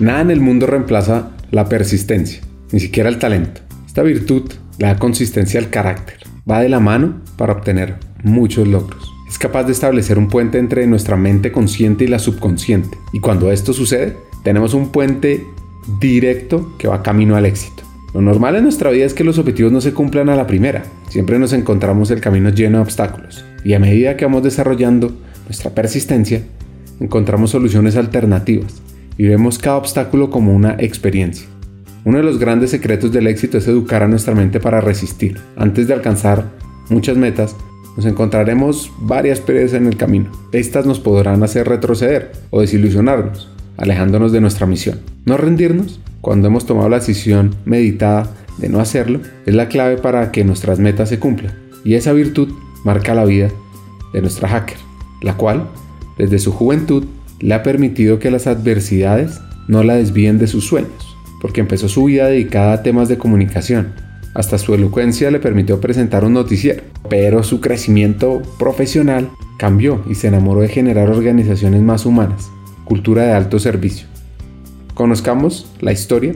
Nada en el mundo reemplaza la persistencia, ni siquiera el talento. Esta virtud le da consistencia al carácter. Va de la mano para obtener muchos logros. Es capaz de establecer un puente entre nuestra mente consciente y la subconsciente. Y cuando esto sucede, tenemos un puente directo que va camino al éxito. Lo normal en nuestra vida es que los objetivos no se cumplan a la primera. Siempre nos encontramos el camino lleno de obstáculos. Y a medida que vamos desarrollando nuestra persistencia, encontramos soluciones alternativas y vemos cada obstáculo como una experiencia. Uno de los grandes secretos del éxito es educar a nuestra mente para resistir. Antes de alcanzar muchas metas, nos encontraremos varias perezas en el camino. Estas nos podrán hacer retroceder o desilusionarnos, alejándonos de nuestra misión. No rendirnos cuando hemos tomado la decisión meditada de no hacerlo es la clave para que nuestras metas se cumplan. Y esa virtud marca la vida de nuestra hacker, la cual, desde su juventud, le ha permitido que las adversidades no la desvíen de sus sueños, porque empezó su vida dedicada a temas de comunicación. Hasta su elocuencia le permitió presentar un noticiero, pero su crecimiento profesional cambió y se enamoró de generar organizaciones más humanas, cultura de alto servicio. Conozcamos la historia,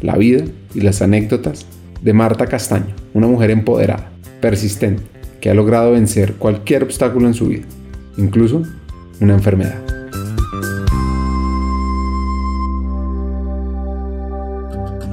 la vida y las anécdotas de Marta Castaño, una mujer empoderada, persistente, que ha logrado vencer cualquier obstáculo en su vida, incluso una enfermedad.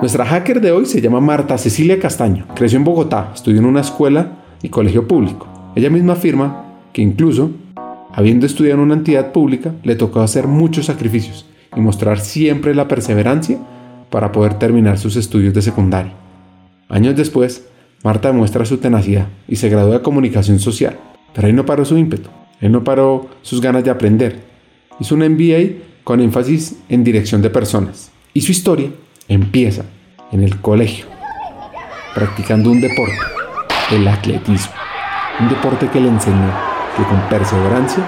Nuestra hacker de hoy se llama Marta Cecilia Castaño. Creció en Bogotá, estudió en una escuela y colegio público. Ella misma afirma que incluso, habiendo estudiado en una entidad pública, le tocó hacer muchos sacrificios y mostrar siempre la perseverancia para poder terminar sus estudios de secundaria. Años después, Marta demuestra su tenacidad y se graduó de comunicación social, pero ahí no paró su ímpetu, él no paró sus ganas de aprender. Hizo un MBA con énfasis en dirección de personas y su historia empieza en el colegio, practicando un deporte, el atletismo. Un deporte que le enseñó que con perseverancia,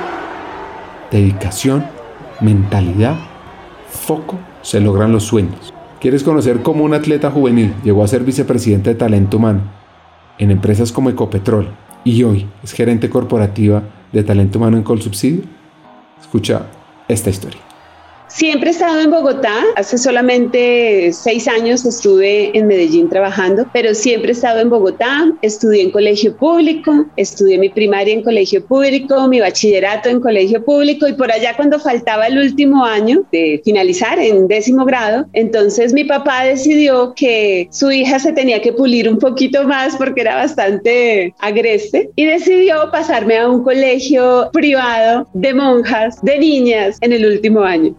dedicación, mentalidad, foco, se logran los sueños. ¿Quieres conocer cómo un atleta juvenil llegó a ser vicepresidente de talento humano en empresas como Ecopetrol y hoy es gerente corporativa de talento humano en Colsubsidio? Escucha esta historia. Siempre he estado en Bogotá. Hace solamente seis años estuve en Medellín trabajando, pero siempre he estado en Bogotá. Estudié en colegio público, estudié mi primaria en colegio público, mi bachillerato en colegio público y por allá cuando faltaba el último año de finalizar en décimo grado, entonces mi papá decidió que su hija se tenía que pulir un poquito más porque era bastante agreste y decidió pasarme a un colegio privado de monjas, de niñas en el último año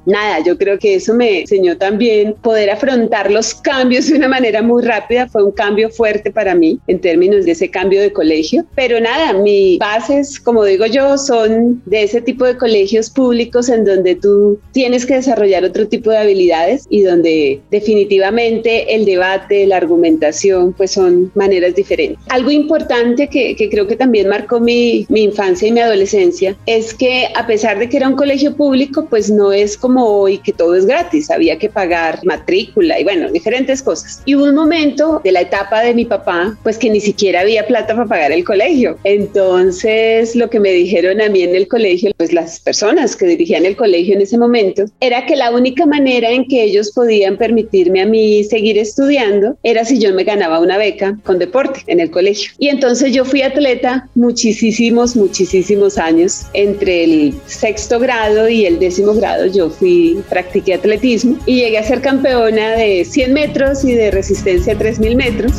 yo creo que eso me enseñó también poder afrontar los cambios de una manera muy rápida. Fue un cambio fuerte para mí en términos de ese cambio de colegio. Pero nada, mis bases, como digo yo, son de ese tipo de colegios públicos en donde tú tienes que desarrollar otro tipo de habilidades y donde definitivamente el debate, la argumentación, pues son maneras diferentes. Algo importante que, que creo que también marcó mi, mi infancia y mi adolescencia es que a pesar de que era un colegio público, pues no es como y que todo es gratis, había que pagar matrícula y bueno, diferentes cosas. Y hubo un momento de la etapa de mi papá, pues que ni siquiera había plata para pagar el colegio. Entonces, lo que me dijeron a mí en el colegio, pues las personas que dirigían el colegio en ese momento, era que la única manera en que ellos podían permitirme a mí seguir estudiando era si yo me ganaba una beca con deporte en el colegio. Y entonces yo fui atleta muchísimos, muchísimos años. Entre el sexto grado y el décimo grado yo fui practiqué atletismo y llegué a ser campeona de 100 metros y de resistencia a 3000 metros.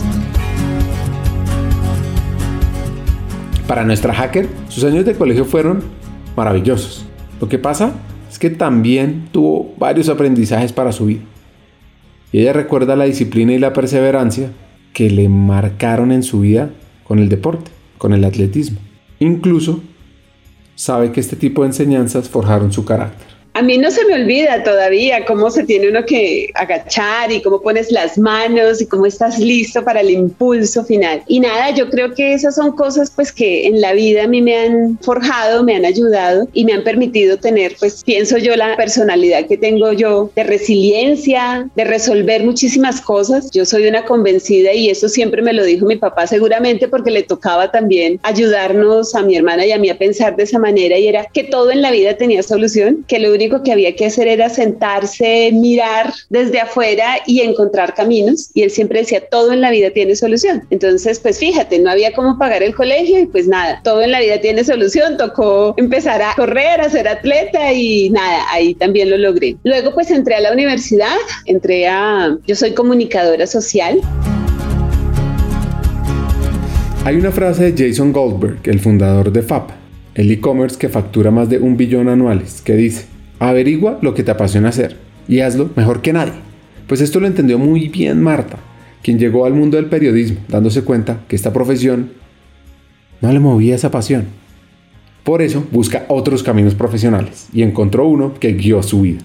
Para nuestra hacker, sus años de colegio fueron maravillosos. Lo que pasa es que también tuvo varios aprendizajes para su vida. Y ella recuerda la disciplina y la perseverancia que le marcaron en su vida con el deporte, con el atletismo. Incluso sabe que este tipo de enseñanzas forjaron su carácter. A mí no se me olvida todavía cómo se tiene uno que agachar y cómo pones las manos y cómo estás listo para el impulso final. Y nada, yo creo que esas son cosas pues que en la vida a mí me han forjado, me han ayudado y me han permitido tener pues pienso yo la personalidad que tengo yo de resiliencia, de resolver muchísimas cosas. Yo soy una convencida y eso siempre me lo dijo mi papá seguramente porque le tocaba también ayudarnos a mi hermana y a mí a pensar de esa manera y era que todo en la vida tenía solución, que lo único que había que hacer era sentarse, mirar desde afuera y encontrar caminos. Y él siempre decía, todo en la vida tiene solución. Entonces, pues fíjate, no había cómo pagar el colegio y pues nada, todo en la vida tiene solución. Tocó empezar a correr, a ser atleta y nada, ahí también lo logré. Luego, pues entré a la universidad, entré a, yo soy comunicadora social. Hay una frase de Jason Goldberg, el fundador de FAP, el e-commerce que factura más de un billón anuales, que dice, averigua lo que te apasiona hacer y hazlo mejor que nadie. Pues esto lo entendió muy bien Marta, quien llegó al mundo del periodismo dándose cuenta que esta profesión no le movía esa pasión. Por eso busca otros caminos profesionales y encontró uno que guió su vida.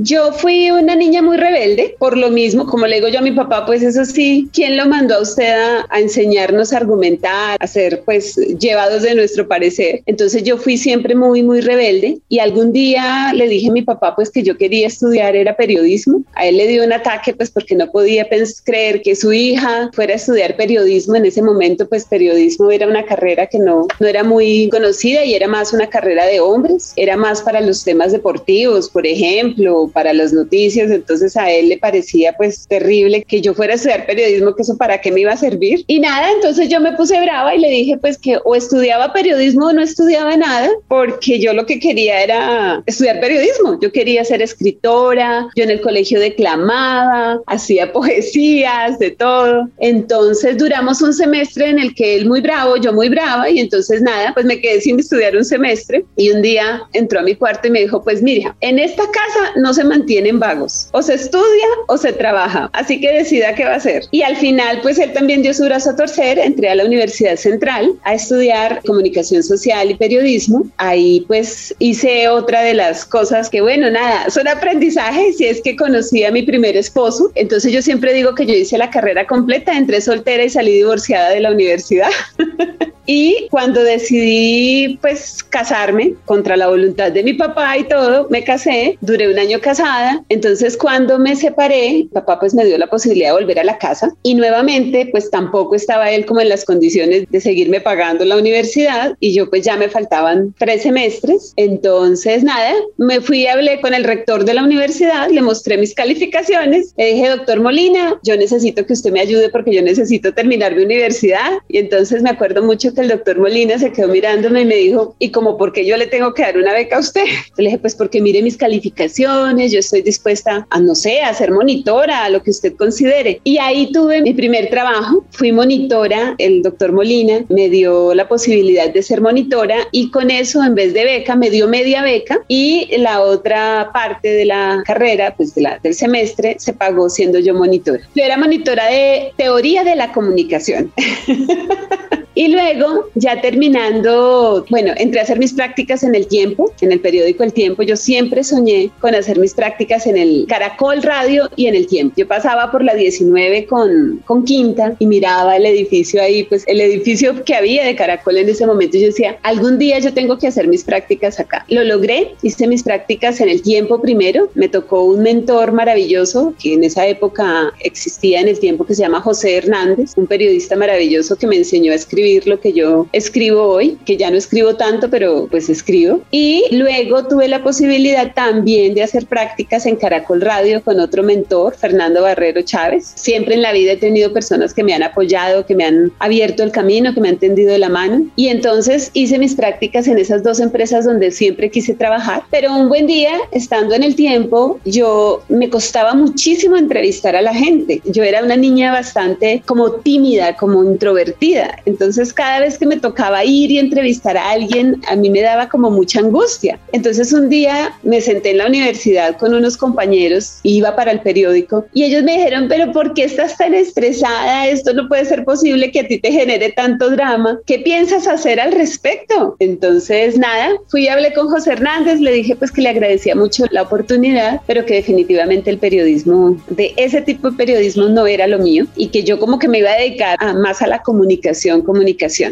Yo fui una niña muy rebelde, por lo mismo, como le digo yo a mi papá, pues eso sí, ¿quién lo mandó a usted a, enseñarnos a argumentar, a ser pues llevados de nuestro parecer? Entonces yo fui siempre muy, muy rebelde y algún día le dije a mi papá pues que yo quería estudiar era periodismo. A él le dio un ataque pues porque no podía creer que su hija fuera a estudiar periodismo. En ese momento pues periodismo era una carrera que no, no era muy conocida y era más una carrera de hombres, era más para los temas deportivos, por ejemplo, para las noticias, entonces a él le parecía pues terrible que yo fuera a estudiar periodismo, que eso para qué me iba a servir. Y nada, entonces yo me puse brava y le dije pues que o estudiaba periodismo o no estudiaba nada, porque yo lo que quería era estudiar periodismo, yo quería ser escritora, yo en el colegio declamaba, hacía poesías, de todo. Entonces duramos un semestre en el que él muy bravo, yo muy brava, y entonces nada, pues me quedé sin estudiar un semestre y un día entró a mi cuarto y me dijo, pues mira, en esta casa no se mantienen vagos. O se estudia o se trabaja. Así que decida qué va a hacer. Y al final, pues él también dio su brazo a torcer. Entré a la Universidad Central a estudiar comunicación social y periodismo. Ahí pues hice otra de las cosas que, bueno, nada, son aprendizajes. Si es que conocí a mi primer esposo. Entonces yo siempre digo que yo hice la carrera completa, entré soltera y salí divorciada de la universidad. Y cuando decidí pues casarme contra la voluntad de mi papá y todo, me casé, duré un año casada, entonces cuando me separé, papá pues me dio la posibilidad de volver a la casa y nuevamente pues tampoco estaba él como en las condiciones de seguirme pagando la universidad y yo pues ya me faltaban tres semestres, entonces nada, me fui y hablé con el rector de la universidad, le mostré mis calificaciones, le dije, doctor Molina, yo necesito que usted me ayude porque yo necesito terminar mi universidad y entonces me acuerdo mucho el doctor Molina se quedó mirándome y me dijo, ¿y como por qué yo le tengo que dar una beca a usted? Le dije, pues porque mire mis calificaciones, yo estoy dispuesta a, no sé, a ser monitora, a lo que usted considere. Y ahí tuve mi primer trabajo, fui monitora, el doctor Molina me dio la posibilidad de ser monitora y con eso, en vez de beca, me dio media beca y la otra parte de la carrera, pues de la, del semestre, se pagó siendo yo monitora. Yo era monitora de teoría de la comunicación. Y luego, ya terminando, bueno, entré a hacer mis prácticas en el tiempo, en el periódico El Tiempo. Yo siempre soñé con hacer mis prácticas en el Caracol Radio y en el tiempo. Yo pasaba por la 19 con, con Quinta y miraba el edificio ahí, pues el edificio que había de Caracol en ese momento. Yo decía, algún día yo tengo que hacer mis prácticas acá. Lo logré, hice mis prácticas en el tiempo primero. Me tocó un mentor maravilloso que en esa época existía en el tiempo que se llama José Hernández, un periodista maravilloso que me enseñó a escribir lo que yo escribo hoy, que ya no escribo tanto, pero pues escribo. Y luego tuve la posibilidad también de hacer prácticas en Caracol Radio con otro mentor, Fernando Barrero Chávez. Siempre en la vida he tenido personas que me han apoyado, que me han abierto el camino, que me han tendido la mano. Y entonces hice mis prácticas en esas dos empresas donde siempre quise trabajar. Pero un buen día, estando en el tiempo, yo me costaba muchísimo entrevistar a la gente. Yo era una niña bastante como tímida, como introvertida. Entonces Entonces cada vez que me tocaba ir y entrevistar a alguien, a mí me daba como mucha angustia. Entonces un día me senté en la universidad con unos compañeros, iba para el periódico y ellos me dijeron, pero ¿por qué estás tan estresada? Esto no puede ser posible que a ti te genere tanto drama. ¿Qué piensas hacer al respecto? Entonces nada, fui y hablé con José Hernández, le dije pues que le agradecía mucho la oportunidad, pero que definitivamente el periodismo, de ese tipo de periodismo no era lo mío y que yo como que me iba a dedicar a, más a la comunicación, comunicación.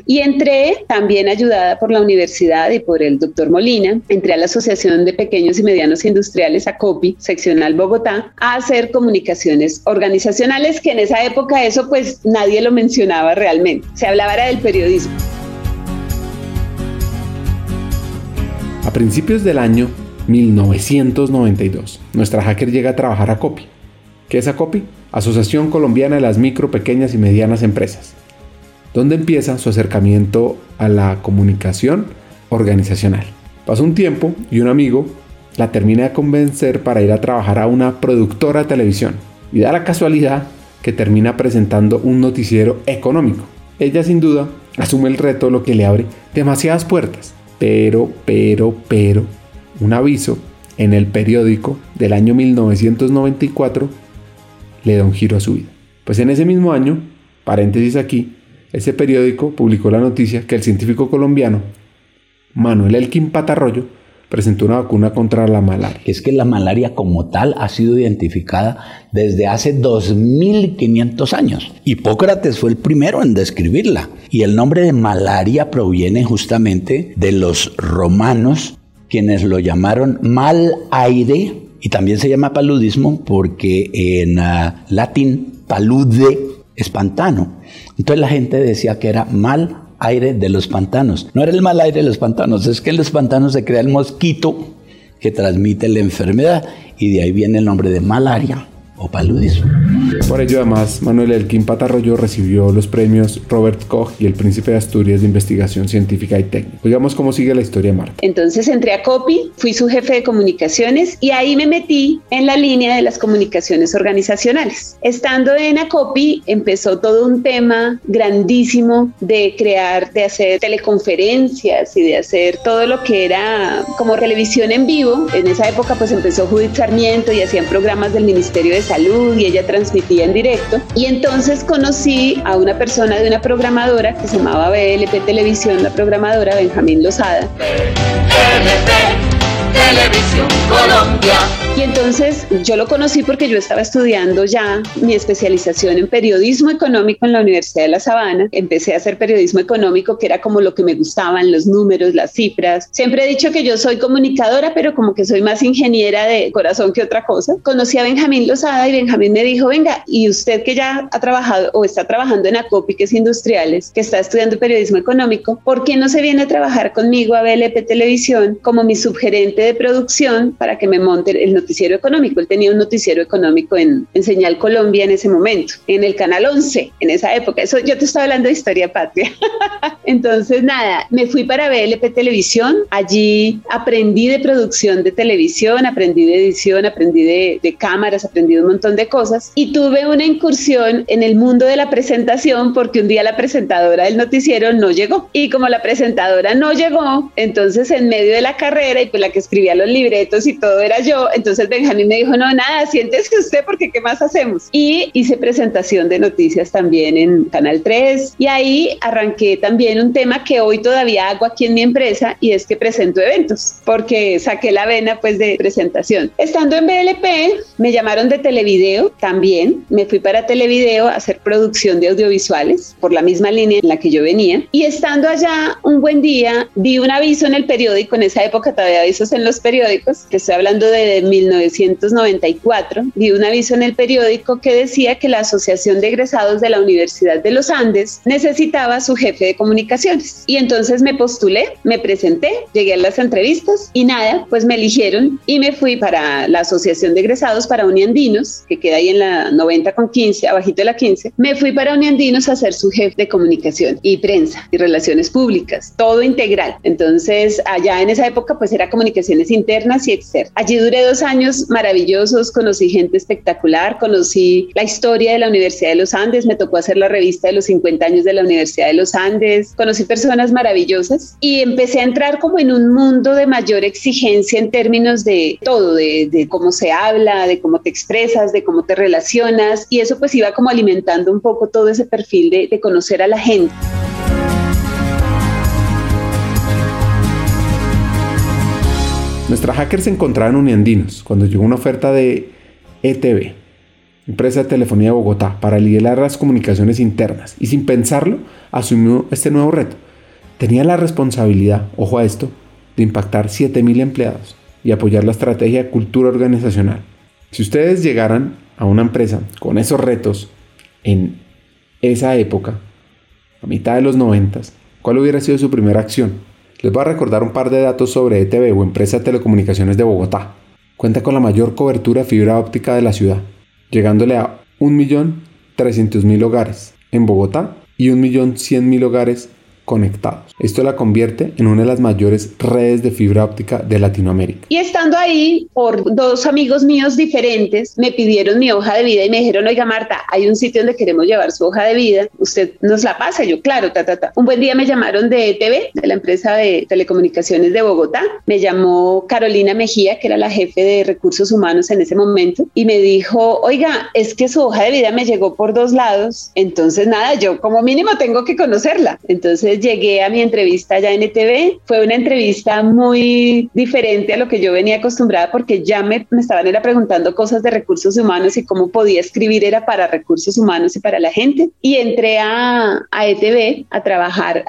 Y entré también ayudada por la universidad y por el doctor Molina, entré a la Asociación de Pequeños y Medianos Industriales, ACOPI, seccional Bogotá, a hacer comunicaciones organizacionales, que en esa época eso pues nadie lo mencionaba realmente, se hablaba era del periodismo. A principios del año 1992, nuestra hacker llega a trabajar a COPI. ¿Qué es ACOPI? Asociación Colombiana de las Micro, Pequeñas y Medianas Empresas, donde empieza su acercamiento a la comunicación organizacional. Pasó un tiempo y un amigo la termina de convencer para ir a trabajar a una productora de televisión y da la casualidad que termina presentando un noticiero económico. Ella sin duda asume el reto lo que le abre demasiadas puertas, pero, pero, pero, un aviso en el periódico del año 1994 le da un giro a su vida. Pues en ese mismo año, paréntesis aquí, ese periódico publicó la noticia que el científico colombiano Manuel Elkin Patarroyo presentó una vacuna contra la malaria. Es que la malaria como tal ha sido identificada desde hace 2500 años. Hipócrates fue el primero en describirla. Y el nombre de malaria proviene justamente de los romanos, quienes lo llamaron mal aire y también se llama paludismo porque en ah, latín palude es pantano. Entonces la gente decía que era mal aire de los pantanos. No era el mal aire de los pantanos, es que en los pantanos se crea el mosquito que transmite la enfermedad y de ahí viene el nombre de malaria o paludismo. Por ello, además, Manuel Elkin Patarroyo recibió los premios Robert Koch y el Príncipe de Asturias de Investigación Científica y Técnica. Digamos cómo sigue la historia Marta. Entonces entré a COPI, fui su jefe de comunicaciones y ahí me metí en la línea de las comunicaciones organizacionales. Estando en ACOPI empezó todo un tema grandísimo de crear, de hacer teleconferencias y de hacer todo lo que era como televisión en vivo. En esa época pues empezó Judith Sarmiento y hacían programas del Ministerio de Salud y ella transmitía en directo. Y entonces conocí a una persona de una programadora que se llamaba BLP Televisión, la programadora Benjamín Lozada. Televisión Colombia. Y entonces yo lo conocí porque yo estaba estudiando ya mi especialización en periodismo económico en la Universidad de La Sabana. Empecé a hacer periodismo económico, que era como lo que me gustaban, los números, las cifras. Siempre he dicho que yo soy comunicadora, pero como que soy más ingeniera de corazón que otra cosa. Conocí a Benjamín Lozada y Benjamín me dijo, venga, y usted que ya ha trabajado o está trabajando en ACOPI, que es Industriales, que está estudiando periodismo económico, ¿por qué no se viene a trabajar conmigo a BLP Televisión como mi subgerente de producción para que me monte el noticiero económico. Él tenía un noticiero económico en, en Señal Colombia en ese momento, en el Canal 11, en esa época. Eso yo te estaba hablando de historia patria. Entonces, nada, me fui para BLP Televisión. Allí aprendí de producción de televisión, aprendí de edición, aprendí de, de cámaras, aprendí un montón de cosas. Y tuve una incursión en el mundo de la presentación porque un día la presentadora del noticiero no llegó. Y como la presentadora no llegó, entonces en medio de la carrera y pues la que escribí escribía los libretos y todo era yo. Entonces Benjamín me dijo, no, nada, siéntese usted porque ¿qué más hacemos? Y hice presentación de noticias también en Canal 3 y ahí arranqué también un tema que hoy todavía hago aquí en mi empresa y es que presento eventos porque saqué la vena pues de presentación. Estando en BLP me llamaron de Televideo también, me fui para Televideo a hacer producción de audiovisuales por la misma línea en la que yo venía y estando allá un buen día vi un aviso en el periódico, en esa época todavía avisos en los periódicos, que estoy hablando de 1994, vi un aviso en el periódico que decía que la Asociación de Egresados de la Universidad de los Andes necesitaba su jefe de comunicaciones. Y entonces me postulé, me presenté, llegué a las entrevistas y nada, pues me eligieron y me fui para la Asociación de Egresados para Uniandinos, que queda ahí en la 90 con 15, abajito de la 15. Me fui para Uniandinos a ser su jefe de comunicación y prensa y relaciones públicas, todo integral. Entonces allá en esa época pues era comunicación internas y externas. Allí duré dos años maravillosos, conocí gente espectacular, conocí la historia de la Universidad de los Andes, me tocó hacer la revista de los 50 años de la Universidad de los Andes, conocí personas maravillosas y empecé a entrar como en un mundo de mayor exigencia en términos de todo, de, cómo se habla, de cómo te expresas, de cómo te relacionas y eso pues iba como alimentando un poco todo ese perfil de, de conocer a la gente. Nuestra hacker se encontraba en Uniandinos cuando llegó una oferta de ETV, empresa de telefonía de Bogotá, para liderar las comunicaciones internas y sin pensarlo asumió este nuevo reto. Tenía la responsabilidad, ojo a esto, de impactar 7.000 empleados y apoyar la estrategia de cultura organizacional. Si ustedes llegaran a una empresa con esos retos en esa época, a mitad de los 90, ¿cuál hubiera sido su primera acción? Les voy a recordar un par de datos sobre ETV o Empresa de Telecomunicaciones de Bogotá. Cuenta con la mayor cobertura de fibra óptica de la ciudad, llegándole a 1.300.000 hogares en Bogotá y 1.100.000 hogares conectados. Esto la convierte en una de las mayores redes de fibra óptica de Latinoamérica. Y estando ahí, por dos amigos míos diferentes, me pidieron mi hoja de vida y me dijeron, oiga Marta, hay un sitio donde queremos llevar su hoja de vida, usted nos la pasa. yo, claro, ta, ta, ta. Un buen día me llamaron de TV, de la empresa de telecomunicaciones de Bogotá. Me llamó Carolina Mejía, que era la jefe de recursos humanos en ese momento, y me dijo, oiga, es que su hoja de vida me llegó por dos lados, entonces nada, yo como mínimo tengo que conocerla. Entonces llegué a mi entrevista ya en ETV. Fue una entrevista muy diferente a lo que yo venía acostumbrada porque ya me, me estaban era preguntando cosas de recursos humanos y cómo podía escribir era para recursos humanos y para la gente. Y entré a, a ETV a trabajar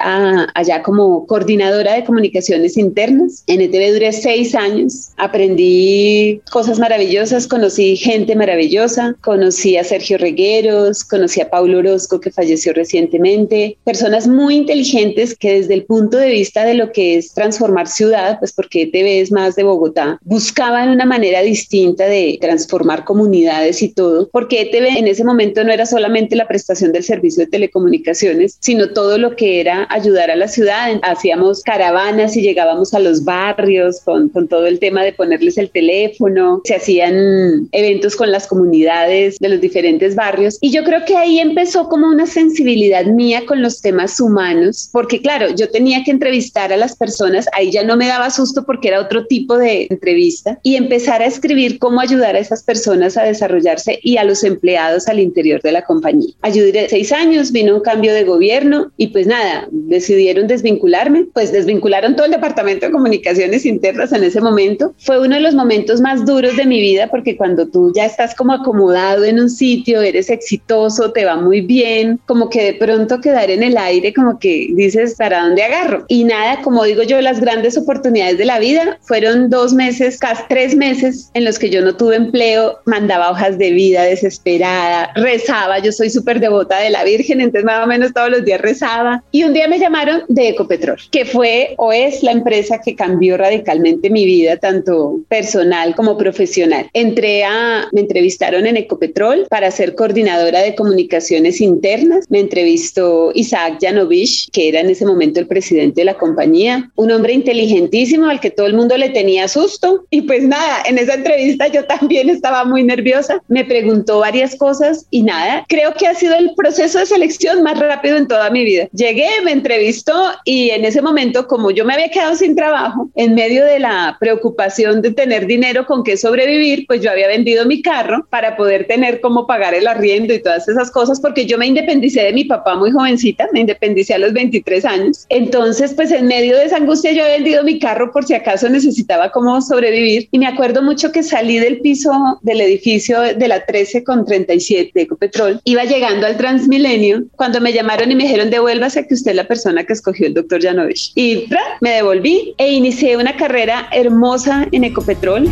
allá como coordinadora de comunicaciones internas. En ETV duré seis años. Aprendí cosas maravillosas, conocí gente maravillosa, conocí a Sergio Regueros, conocí a Paulo Orozco que falleció recientemente, personas muy inteligentes que desde el punto de vista de lo que es transformar ciudad, pues porque ETV es más de Bogotá, buscaban una manera distinta de transformar comunidades y todo, porque ETV en ese momento no era solamente la prestación del servicio de telecomunicaciones, sino todo lo que era ayudar a la ciudad. Hacíamos caravanas y llegábamos a los barrios con, con todo el tema de ponerles el teléfono, se hacían eventos con las comunidades de los diferentes barrios y yo creo que ahí empezó como una sensibilidad mía con los temas humanos porque claro, yo tenía que entrevistar a las personas, ahí ya no me daba susto porque era otro tipo de entrevista, y empezar a escribir cómo ayudar a esas personas a desarrollarse y a los empleados al interior de la compañía. Ayudé seis años, vino un cambio de gobierno y pues nada, decidieron desvincularme, pues desvincularon todo el departamento de comunicaciones internas en ese momento. Fue uno de los momentos más duros de mi vida porque cuando tú ya estás como acomodado en un sitio, eres exitoso, te va muy bien, como que de pronto quedar en el aire, como que dices, ¿para dónde agarro? Y nada, como digo yo, las grandes oportunidades de la vida fueron dos meses, casi tres meses en los que yo no tuve empleo, mandaba hojas de vida desesperada, rezaba, yo soy súper devota de la Virgen, entonces más o menos todos los días rezaba. Y un día me llamaron de Ecopetrol, que fue o es la empresa que cambió radicalmente mi vida, tanto personal como profesional. Entré a, me entrevistaron en Ecopetrol para ser coordinadora de comunicaciones internas, me entrevistó Isaac Janovich, que era en ese momento el presidente de la compañía, un hombre inteligentísimo al que todo el mundo le tenía susto. Y pues nada, en esa entrevista yo también estaba muy nerviosa, me preguntó varias cosas y nada, creo que ha sido el proceso de selección más rápido en toda mi vida. Llegué, me entrevistó y en ese momento, como yo me había quedado sin trabajo, en medio de la preocupación de tener dinero con qué sobrevivir, pues yo había vendido mi carro para poder tener cómo pagar el arriendo y todas esas cosas, porque yo me independicé de mi papá muy jovencita, me independicé a los 20 años. Entonces, pues en medio de esa angustia yo he vendido mi carro por si acaso necesitaba como sobrevivir. Y me acuerdo mucho que salí del piso del edificio de la 13 con 37 de Ecopetrol. Iba llegando al Transmilenio cuando me llamaron y me dijeron devuélvase que usted es la persona que escogió el doctor Janovich. Y me devolví e inicié una carrera hermosa en Ecopetrol.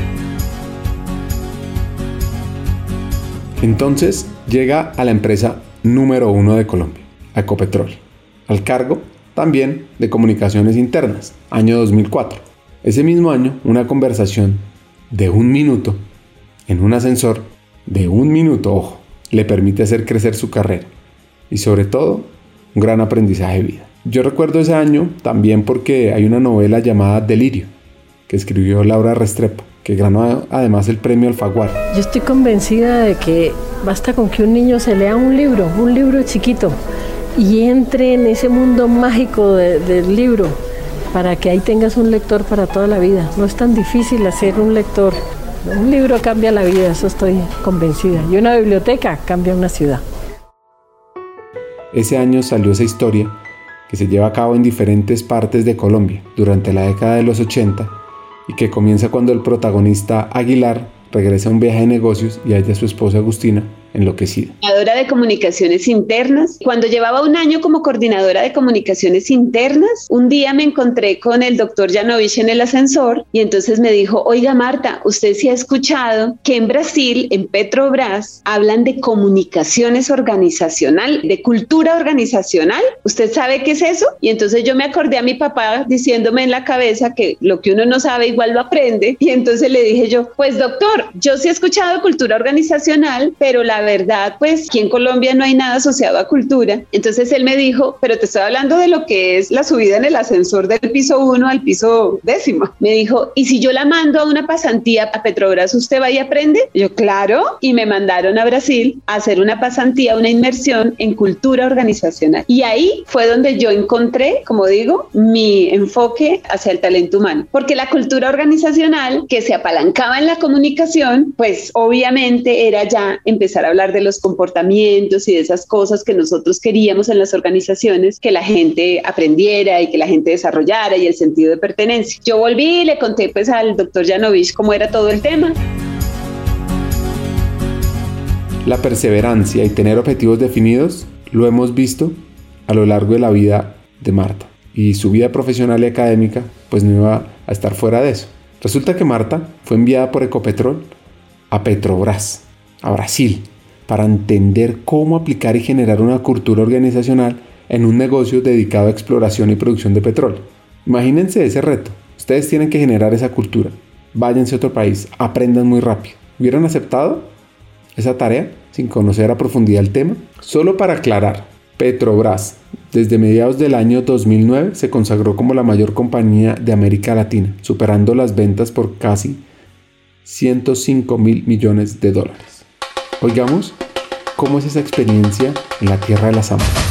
Entonces llega a la empresa número uno de Colombia, Ecopetrol al cargo también de comunicaciones internas, año 2004. Ese mismo año, una conversación de un minuto en un ascensor de un minuto, ojo, le permite hacer crecer su carrera y sobre todo un gran aprendizaje de vida. Yo recuerdo ese año también porque hay una novela llamada Delirio que escribió Laura Restrepo que ganó además el premio Alfaguara. Yo estoy convencida de que basta con que un niño se lea un libro, un libro chiquito, y entre en ese mundo mágico del libro para que ahí tengas un lector para toda la vida. No es tan difícil hacer un lector. Un libro cambia la vida, eso estoy convencida. Y una biblioteca cambia una ciudad. Ese año salió esa historia que se lleva a cabo en diferentes partes de Colombia durante la década de los 80 y que comienza cuando el protagonista Aguilar regresa a un viaje de negocios y halla a su esposa Agustina enloquecida. Coordinadora de comunicaciones internas. Cuando llevaba un año como coordinadora de comunicaciones internas, un día me encontré con el doctor Janovich en el ascensor y entonces me dijo, oiga Marta, usted sí ha escuchado que en Brasil, en Petrobras, hablan de comunicaciones organizacional, de cultura organizacional. ¿Usted sabe qué es eso? Y entonces yo me acordé a mi papá diciéndome en la cabeza que lo que uno no sabe igual lo aprende. Y entonces le dije yo, pues doctor, yo sí he escuchado cultura organizacional, pero la verdad, pues aquí en Colombia no hay nada asociado a cultura. Entonces él me dijo, pero te estoy hablando de lo que es la subida en el ascensor del piso 1 al piso décimo. Me dijo, ¿y si yo la mando a una pasantía a Petrobras, usted va y aprende? Yo, claro. Y me mandaron a Brasil a hacer una pasantía, una inmersión en cultura organizacional. Y ahí fue donde yo encontré, como digo, mi enfoque hacia el talento humano. Porque la cultura organizacional que se apalancaba en la comunicación, pues obviamente era ya empezar a hablar de los comportamientos y de esas cosas que nosotros queríamos en las organizaciones, que la gente aprendiera y que la gente desarrollara y el sentido de pertenencia. Yo volví y le conté pues al doctor Janovich cómo era todo el tema. La perseverancia y tener objetivos definidos lo hemos visto a lo largo de la vida de Marta y su vida profesional y académica pues no iba a estar fuera de eso. Resulta que Marta fue enviada por Ecopetrol a Petrobras, a Brasil, para entender cómo aplicar y generar una cultura organizacional en un negocio dedicado a exploración y producción de petróleo. Imagínense ese reto. Ustedes tienen que generar esa cultura. Váyanse a otro país, aprendan muy rápido. ¿Hubieran aceptado esa tarea sin conocer a profundidad el tema? Solo para aclarar, Petrobras, desde mediados del año 2009, se consagró como la mayor compañía de América Latina, superando las ventas por casi 105 mil millones de dólares. Oigamos cómo es esa experiencia en la tierra de la samba.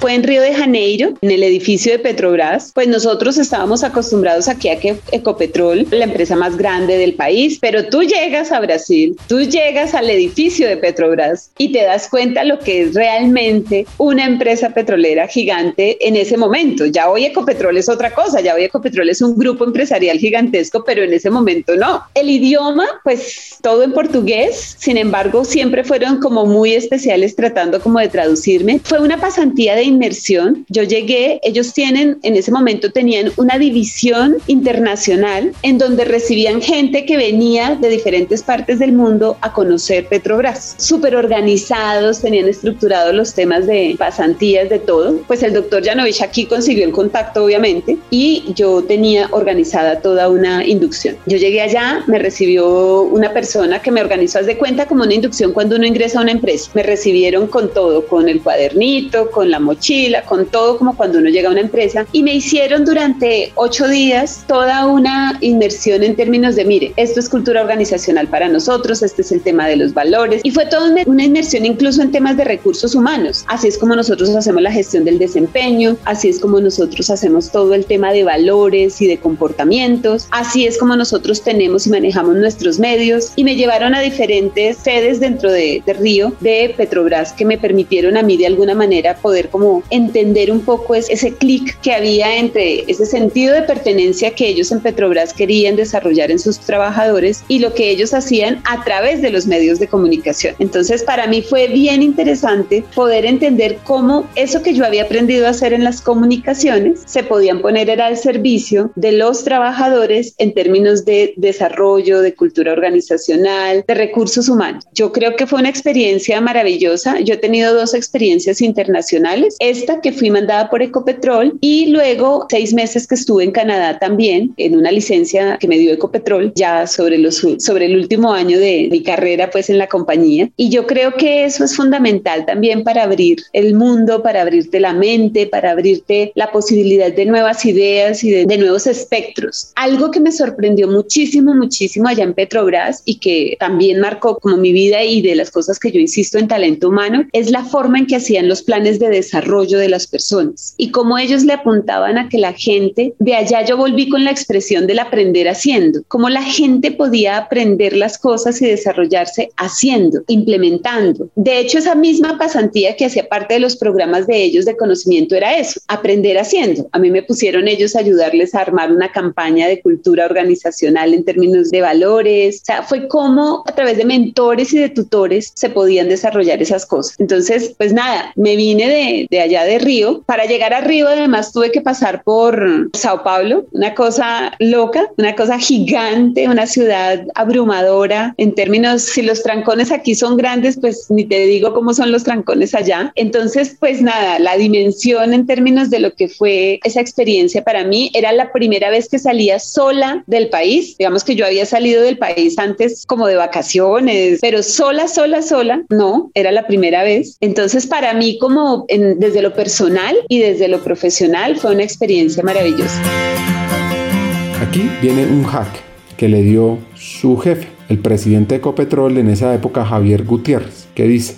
Fue en Río de Janeiro, en el edificio de Petrobras, pues nosotros estábamos acostumbrados aquí a que Ecopetrol, la empresa más grande del país, pero tú llegas a Brasil, tú llegas al edificio de Petrobras y te das cuenta lo que es realmente una empresa petrolera gigante en ese momento. Ya hoy Ecopetrol es otra cosa, ya hoy Ecopetrol es un grupo empresarial gigantesco, pero en ese momento no. El idioma, pues todo en portugués, sin embargo, siempre fueron como muy especiales tratando como de traducirme. Fue una pasantía de inmersión. Yo llegué, ellos tienen, en ese momento tenían una división internacional en donde recibían gente que venía de diferentes partes del mundo a conocer Petrobras. Súper organizados, tenían estructurados los temas de pasantías, de todo. Pues el doctor Janovich aquí consiguió el contacto, obviamente, y yo tenía organizada toda una inducción. Yo llegué allá, me recibió una persona que me organizó, haz de cuenta, como una inducción cuando uno ingresa a una empresa. Me recibieron con todo, con el cuadernito, con la mochila mochila, con todo como cuando uno llega a una empresa. Y me hicieron durante ocho días toda una inmersión en términos de, mire, esto es cultura organizacional para nosotros, este es el tema de los valores. Y fue toda una inmersión incluso en temas de recursos humanos. Así es como nosotros hacemos la gestión del desempeño, así es como nosotros hacemos todo el tema de valores y de comportamientos, así es como nosotros tenemos y manejamos nuestros medios. Y me llevaron a diferentes sedes dentro de, de Río de Petrobras que me permitieron a mí de alguna manera poder como entender un poco ese clic que había entre ese sentido de pertenencia que ellos en Petrobras querían desarrollar en sus trabajadores y lo que ellos hacían a través de los medios de comunicación. Entonces, para mí fue bien interesante poder entender cómo eso que yo había aprendido a hacer en las comunicaciones se podían poner al servicio de los trabajadores en términos de desarrollo, de cultura organizacional, de recursos humanos. Yo creo que fue una experiencia maravillosa. Yo he tenido dos experiencias internacionales esta que fui mandada por Ecopetrol y luego seis meses que estuve en Canadá también en una licencia que me dio Ecopetrol ya sobre, los, sobre el último año de mi carrera pues en la compañía. Y yo creo que eso es fundamental también para abrir el mundo, para abrirte la mente, para abrirte la posibilidad de nuevas ideas y de, de nuevos espectros. Algo que me sorprendió muchísimo, muchísimo allá en Petrobras y que también marcó como mi vida y de las cosas que yo insisto en talento humano es la forma en que hacían los planes de desarrollo de las personas y cómo ellos le apuntaban a que la gente, de allá yo volví con la expresión del aprender haciendo, cómo la gente podía aprender las cosas y desarrollarse haciendo, implementando. De hecho, esa misma pasantía que hacía parte de los programas de ellos de conocimiento era eso, aprender haciendo. A mí me pusieron ellos a ayudarles a armar una campaña de cultura organizacional en términos de valores. O sea, fue como a través de mentores y de tutores se podían desarrollar esas cosas. Entonces, pues nada, me vine de, de allá de Río. Para llegar a Río, además, tuve que pasar por Sao Paulo, una cosa loca, una cosa gigante, una ciudad abrumadora en términos, si los trancones aquí son grandes, pues ni te digo cómo son los trancones allá. Entonces, pues nada, la dimensión en términos de lo que fue esa experiencia para mí era la primera vez que salía sola del país. Digamos que yo había salido del país antes como de vacaciones, pero sola, sola, sola, no, era la primera vez. Entonces, para mí como desde lo personal y desde lo profesional fue una experiencia maravillosa. Aquí viene un hack que le dio su jefe, el presidente de Ecopetrol en esa época, Javier Gutiérrez, que dice,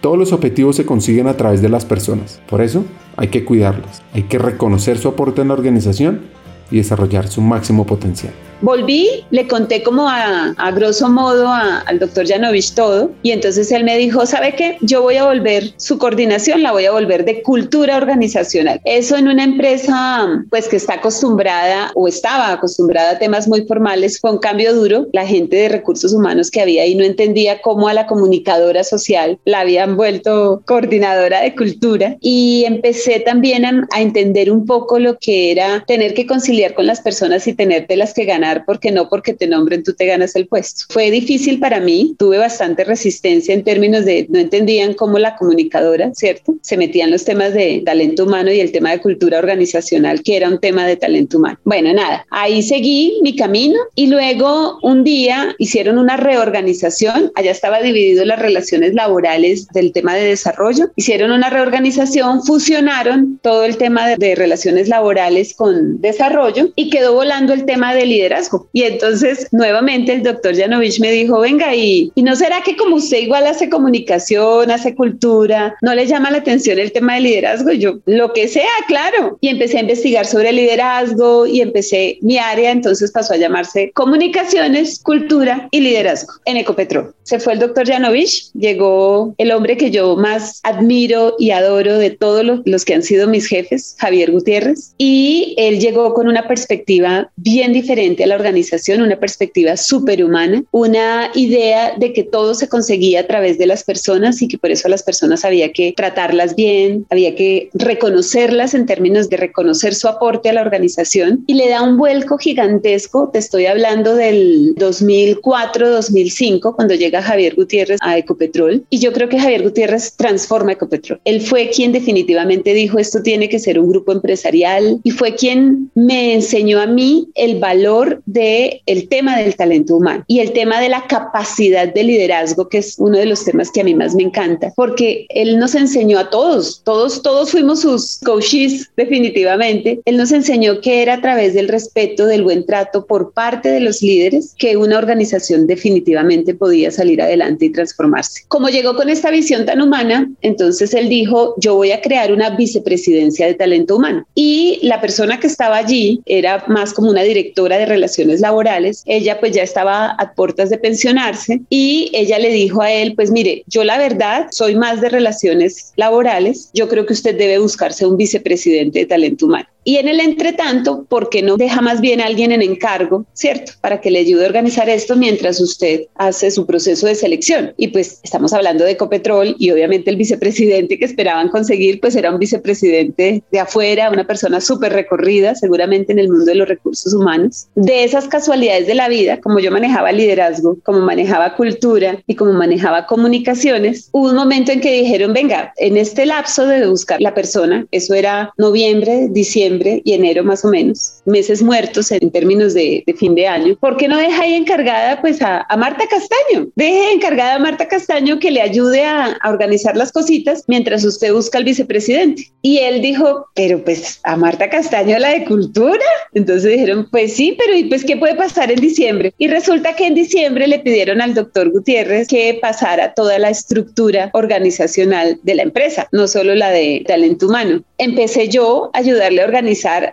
todos los objetivos se consiguen a través de las personas, por eso hay que cuidarlas, hay que reconocer su aporte en la organización y desarrollar su máximo potencial. Volví, le conté como a, a grosso modo al doctor Janovich todo y entonces él me dijo, ¿sabe qué? Yo voy a volver, su coordinación la voy a volver de cultura organizacional. Eso en una empresa pues que está acostumbrada o estaba acostumbrada a temas muy formales fue un cambio duro. La gente de recursos humanos que había ahí no entendía cómo a la comunicadora social la habían vuelto coordinadora de cultura y empecé también a, a entender un poco lo que era tener que conciliar con las personas y tenerte las que ganar porque no porque te nombren tú te ganas el puesto. Fue difícil para mí, tuve bastante resistencia en términos de no entendían cómo la comunicadora, ¿cierto? Se metían los temas de talento humano y el tema de cultura organizacional, que era un tema de talento humano. Bueno, nada, ahí seguí mi camino y luego un día hicieron una reorganización, allá estaba dividido las relaciones laborales del tema de desarrollo, hicieron una reorganización, fusionaron todo el tema de, de relaciones laborales con desarrollo y quedó volando el tema de liderazgo y entonces nuevamente el doctor Janovich me dijo, venga, y, y no será que como usted igual hace comunicación, hace cultura, no le llama la atención el tema de liderazgo? Y yo, lo que sea, claro. Y empecé a investigar sobre liderazgo y empecé mi área, entonces pasó a llamarse comunicaciones, cultura y liderazgo en Ecopetrol. Se fue el doctor Janovich, llegó el hombre que yo más admiro y adoro de todos los, los que han sido mis jefes, Javier Gutiérrez, y él llegó con una perspectiva bien diferente a la organización, una perspectiva superhumana, una idea de que todo se conseguía a través de las personas y que por eso a las personas había que tratarlas bien, había que reconocerlas en términos de reconocer su aporte a la organización y le da un vuelco gigantesco, te estoy hablando del 2004-2005, cuando llega Javier Gutiérrez a Ecopetrol y yo creo que Javier Gutiérrez transforma Ecopetrol. Él fue quien definitivamente dijo esto tiene que ser un grupo empresarial y fue quien me enseñó a mí el valor de el tema del talento humano y el tema de la capacidad de liderazgo, que es uno de los temas que a mí más me encanta, porque él nos enseñó a todos, todos, todos fuimos sus coaches definitivamente. Él nos enseñó que era a través del respeto, del buen trato por parte de los líderes que una organización definitivamente podía salir adelante y transformarse. Como llegó con esta visión tan humana, entonces él dijo, yo voy a crear una vicepresidencia de talento humano. Y la persona que estaba allí era más como una directora de relaciones laborales, ella pues ya estaba a puertas de pensionarse y ella le dijo a él, pues mire, yo la verdad soy más de relaciones laborales, yo creo que usted debe buscarse un vicepresidente de talento humano. Y en el entretanto, ¿por qué no deja más bien a alguien en encargo, cierto? Para que le ayude a organizar esto mientras usted hace su proceso de selección. Y pues estamos hablando de Ecopetrol y obviamente el vicepresidente que esperaban conseguir, pues era un vicepresidente de afuera, una persona súper recorrida, seguramente en el mundo de los recursos humanos. De esas casualidades de la vida, como yo manejaba liderazgo, como manejaba cultura y como manejaba comunicaciones, hubo un momento en que dijeron, venga, en este lapso de buscar la persona, eso era noviembre, diciembre y enero más o menos, meses muertos en términos de, fin de año, ¿por qué no deja ahí encargada pues a, Marta Castaño? Deje encargada a Marta Castaño que le ayude a, a organizar las cositas mientras usted busca al vicepresidente. Y él dijo, pero pues a Marta Castaño la de cultura. Entonces dijeron, pues sí, pero ¿y pues qué puede pasar en diciembre? Y resulta que en diciembre le pidieron al doctor Gutiérrez que pasara toda la estructura organizacional de la empresa, no solo la de talento humano. Empecé yo a ayudarle a organizar,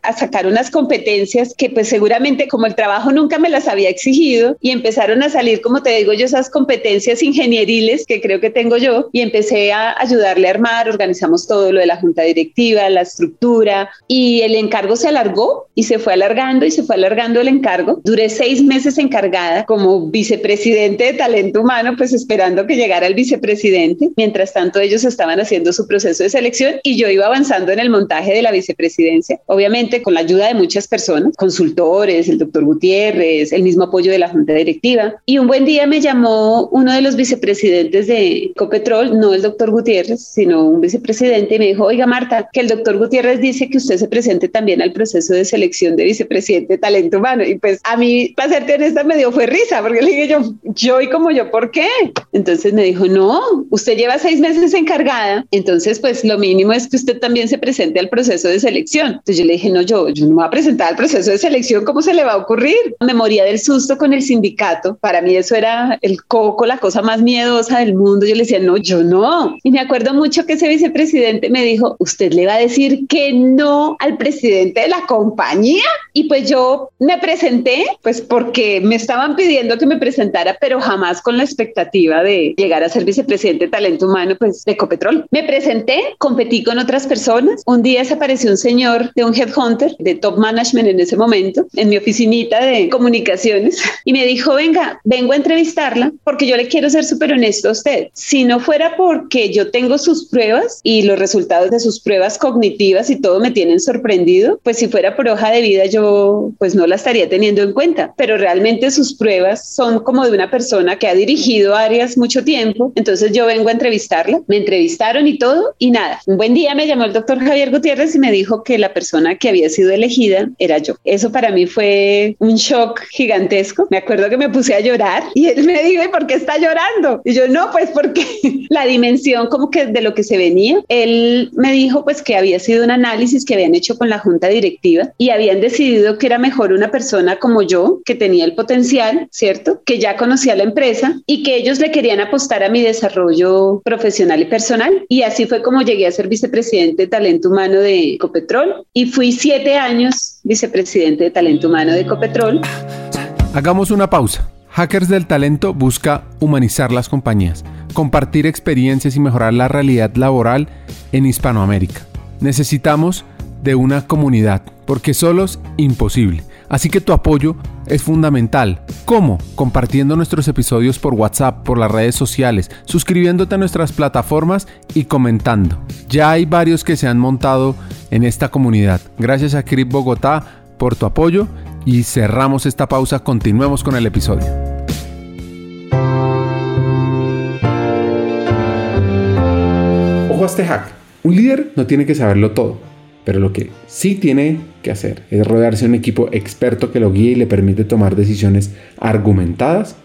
a sacar unas competencias que pues seguramente como el trabajo nunca me las había exigido y empezaron a salir, como te digo yo, esas competencias ingenieriles que creo que tengo yo y empecé a ayudarle a armar, organizamos todo lo de la junta directiva, la estructura y el encargo se alargó y se fue alargando y se fue alargando el encargo. Duré seis meses encargada como vicepresidente de talento humano, pues esperando que llegara el vicepresidente. Mientras tanto, ellos estaban haciendo su proceso de selección y yo iba avanzando en el montaje de la vicepresidencia, obviamente con la ayuda de muchas personas, consultores, el doctor Gutiérrez, el mismo apoyo de la junta directiva. Y un buen día me llamó uno de los vicepresidentes de Copetrol, no el doctor Gutiérrez, sino un vicepresidente, y me dijo, oiga Marta, que el doctor Gutiérrez dice que usted se presente también al proceso de selección de vicepresidente de talento humano. Y pues a mí, para serte honesta, me dio fue risa, porque le dije yo, yo y como yo, ¿por qué? Entonces me dijo, no, usted lleva seis meses encargada, entonces pues lo mínimo es que usted también se presente al proceso de selección. Entonces yo le dije, no, yo, yo no me voy a presentar al proceso de selección, ¿cómo se le va a ocurrir? Me moría del susto con el sindicato. Para mí eso era el coco, la cosa más miedosa del mundo. Yo le decía, no, yo no. Y me acuerdo mucho que ese vicepresidente me dijo, usted le va a decir que no al presidente de la compañía. Y pues yo me presenté, pues porque me estaban pidiendo que me presentara, pero jamás con la expectativa de llegar a ser vicepresidente de talento humano, pues de Ecopetrol. Me presenté, competí con otras personas. Un día se apareció un señor de un headhunter de top management en ese momento, en mi oficinita de comunicaciones, y me dijo, venga, vengo a entrevistarla porque yo le quiero ser súper honesto a usted. Si no fuera porque yo tengo sus pruebas y los resultados de sus pruebas cognitivas y todo me tienen sorprendido, pues si fuera por hoja de vida yo pues no la estaría teniendo en cuenta, pero realmente sus pruebas son como de una persona que ha dirigido áreas mucho tiempo, entonces yo vengo a entrevistarla, me entrevistaron y todo y nada. Un buen día me llamó el doctor Javier Gutiérrez y me dijo que la persona que había sido elegida era yo. Eso para mí fue un shock gigantesco. Me acuerdo que me puse a llorar y él me dijo, ¿y por qué está llorando? Y yo, no, pues porque la dimensión como que de lo que se venía, él me dijo pues que había sido un análisis que habían hecho con la junta directiva y habían decidido que era mejor una persona como yo, que tenía el potencial, ¿cierto? Que ya conocía la empresa y que ellos le querían apostar a mi desarrollo profesional y personal. Y así fue como llegué a ser vicepresidente de talento humano de Ecopetrol y fui siete años vicepresidente de talento humano de Ecopetrol. Hagamos una pausa. Hackers del Talento busca humanizar las compañías, compartir experiencias y mejorar la realidad laboral en Hispanoamérica. Necesitamos de una comunidad, porque solo es imposible. Así que tu apoyo es fundamental. ¿Cómo? Compartiendo nuestros episodios por WhatsApp, por las redes sociales, suscribiéndote a nuestras plataformas y comentando. Ya hay varios que se han montado en esta comunidad. Gracias a Crip Bogotá por tu apoyo y cerramos esta pausa. Continuemos con el episodio. Ojo a este hack. Un líder no tiene que saberlo todo pero lo que sí tiene que hacer es rodearse de un equipo experto que lo guíe y le permite tomar decisiones argumentadas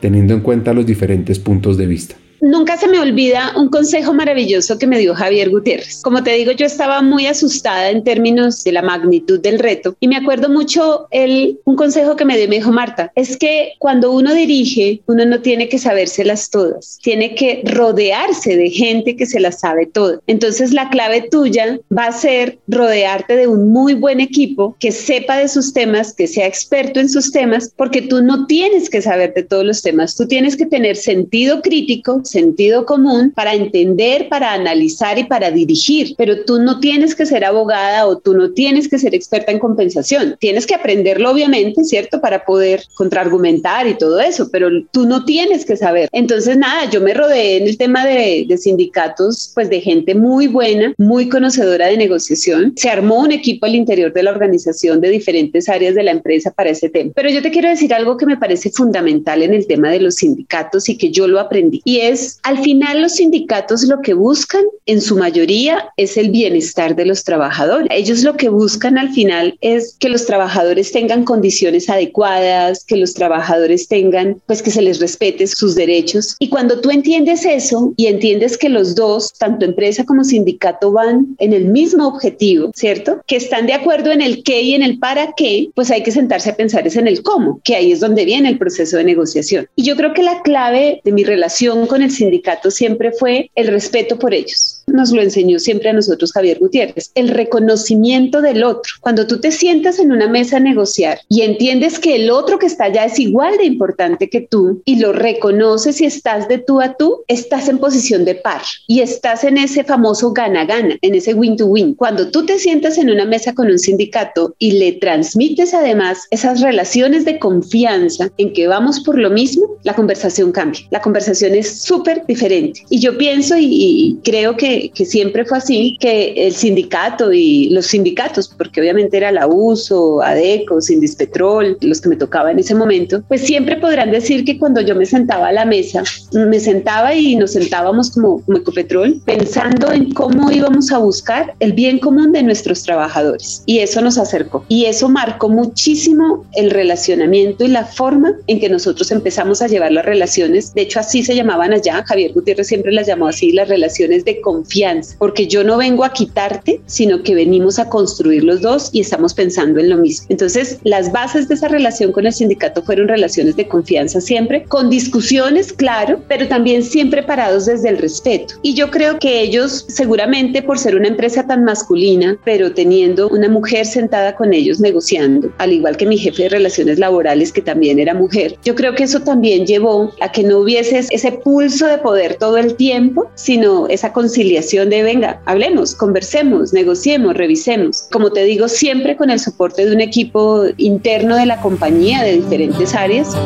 teniendo en cuenta los diferentes puntos de vista nunca se me olvida un consejo maravilloso que me dio Javier Gutiérrez. Como te digo, yo estaba muy asustada en términos de la magnitud del reto y me acuerdo mucho él, un consejo que me dio, me dijo Marta, es que cuando uno dirige, uno no tiene que sabérselas todas, tiene que rodearse de gente que se las sabe todas. Entonces la clave tuya va a ser rodearte de un muy buen equipo que sepa de sus temas, que sea experto en sus temas, porque tú no tienes que saber de todos los temas, tú tienes que tener sentido crítico, sentido común para entender, para analizar y para dirigir, pero tú no tienes que ser abogada o tú no tienes que ser experta en compensación. Tienes que aprenderlo, obviamente, ¿cierto? Para poder contraargumentar y todo eso, pero tú no tienes que saber. Entonces, nada, yo me rodeé en el tema de, de sindicatos, pues de gente muy buena, muy conocedora de negociación. Se armó un equipo al interior de la organización de diferentes áreas de la empresa para ese tema. Pero yo te quiero decir algo que me parece fundamental en el tema de los sindicatos y que yo lo aprendí. Y es, al final los sindicatos lo que buscan en su mayoría es el bienestar de los trabajadores. Ellos lo que buscan al final es que los trabajadores tengan condiciones adecuadas, que los trabajadores tengan, pues que se les respete sus derechos. Y cuando tú entiendes eso y entiendes que los dos, tanto empresa como sindicato, van en el mismo objetivo, ¿cierto? Que están de acuerdo en el qué y en el para qué, pues hay que sentarse a pensar es en el cómo, que ahí es donde viene el proceso de negociación. Y yo creo que la clave de mi relación con el sindicato siempre fue el respeto por ellos nos lo enseñó siempre a nosotros Javier Gutiérrez, el reconocimiento del otro. Cuando tú te sientas en una mesa a negociar y entiendes que el otro que está allá es igual de importante que tú y lo reconoces y estás de tú a tú, estás en posición de par y estás en ese famoso gana-gana, en ese win-to-win. Cuando tú te sientas en una mesa con un sindicato y le transmites además esas relaciones de confianza en que vamos por lo mismo, la conversación cambia. La conversación es súper diferente. Y yo pienso y, y creo que que, siempre fue así, que el sindicato y los sindicatos, porque obviamente era la USO, ADECO, Sindispetrol, los que me tocaba en ese momento, pues siempre podrán decir que cuando yo me sentaba a la mesa, me sentaba y nos sentábamos como, como Ecopetrol pensando en cómo íbamos a buscar el bien común de nuestros trabajadores. Y eso nos acercó. Y eso marcó muchísimo el relacionamiento y la forma en que nosotros empezamos a llevar las relaciones. De hecho, así se llamaban allá. Javier Gutiérrez siempre las llamó así, las relaciones de confianza confianza, porque yo no vengo a quitarte, sino que venimos a construir los dos y estamos pensando en lo mismo. Entonces, las bases de esa relación con el sindicato fueron relaciones de confianza siempre, con discusiones, claro, pero también siempre parados desde el respeto. Y yo creo que ellos, seguramente por ser una empresa tan masculina, pero teniendo una mujer sentada con ellos negociando, al igual que mi jefe de relaciones laborales, que también era mujer, yo creo que eso también llevó a que no hubiese ese pulso de poder todo el tiempo, sino esa conciliación de venga, hablemos, conversemos, negociemos, revisemos. Como te digo, siempre con el soporte de un equipo interno de la compañía de diferentes áreas.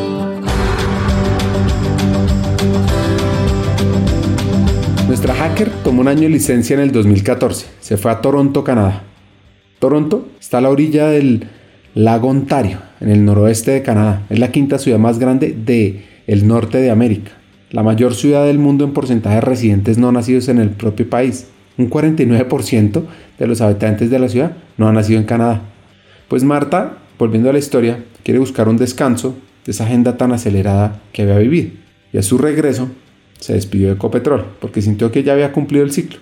Nuestra hacker tomó un año de licencia en el 2014. Se fue a Toronto, Canadá. Toronto está a la orilla del lago Ontario, en el noroeste de Canadá. Es la quinta ciudad más grande del el norte de América la mayor ciudad del mundo en porcentaje de residentes no nacidos en el propio país. Un 49% de los habitantes de la ciudad no han nacido en Canadá. Pues Marta, volviendo a la historia, quiere buscar un descanso de esa agenda tan acelerada que había vivido. Y a su regreso se despidió de Ecopetrol porque sintió que ya había cumplido el ciclo.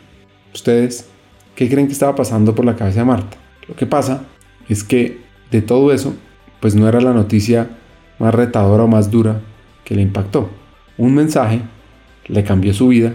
¿Ustedes qué creen que estaba pasando por la cabeza de Marta? Lo que pasa es que de todo eso, pues no era la noticia más retadora o más dura que le impactó un mensaje le cambió su vida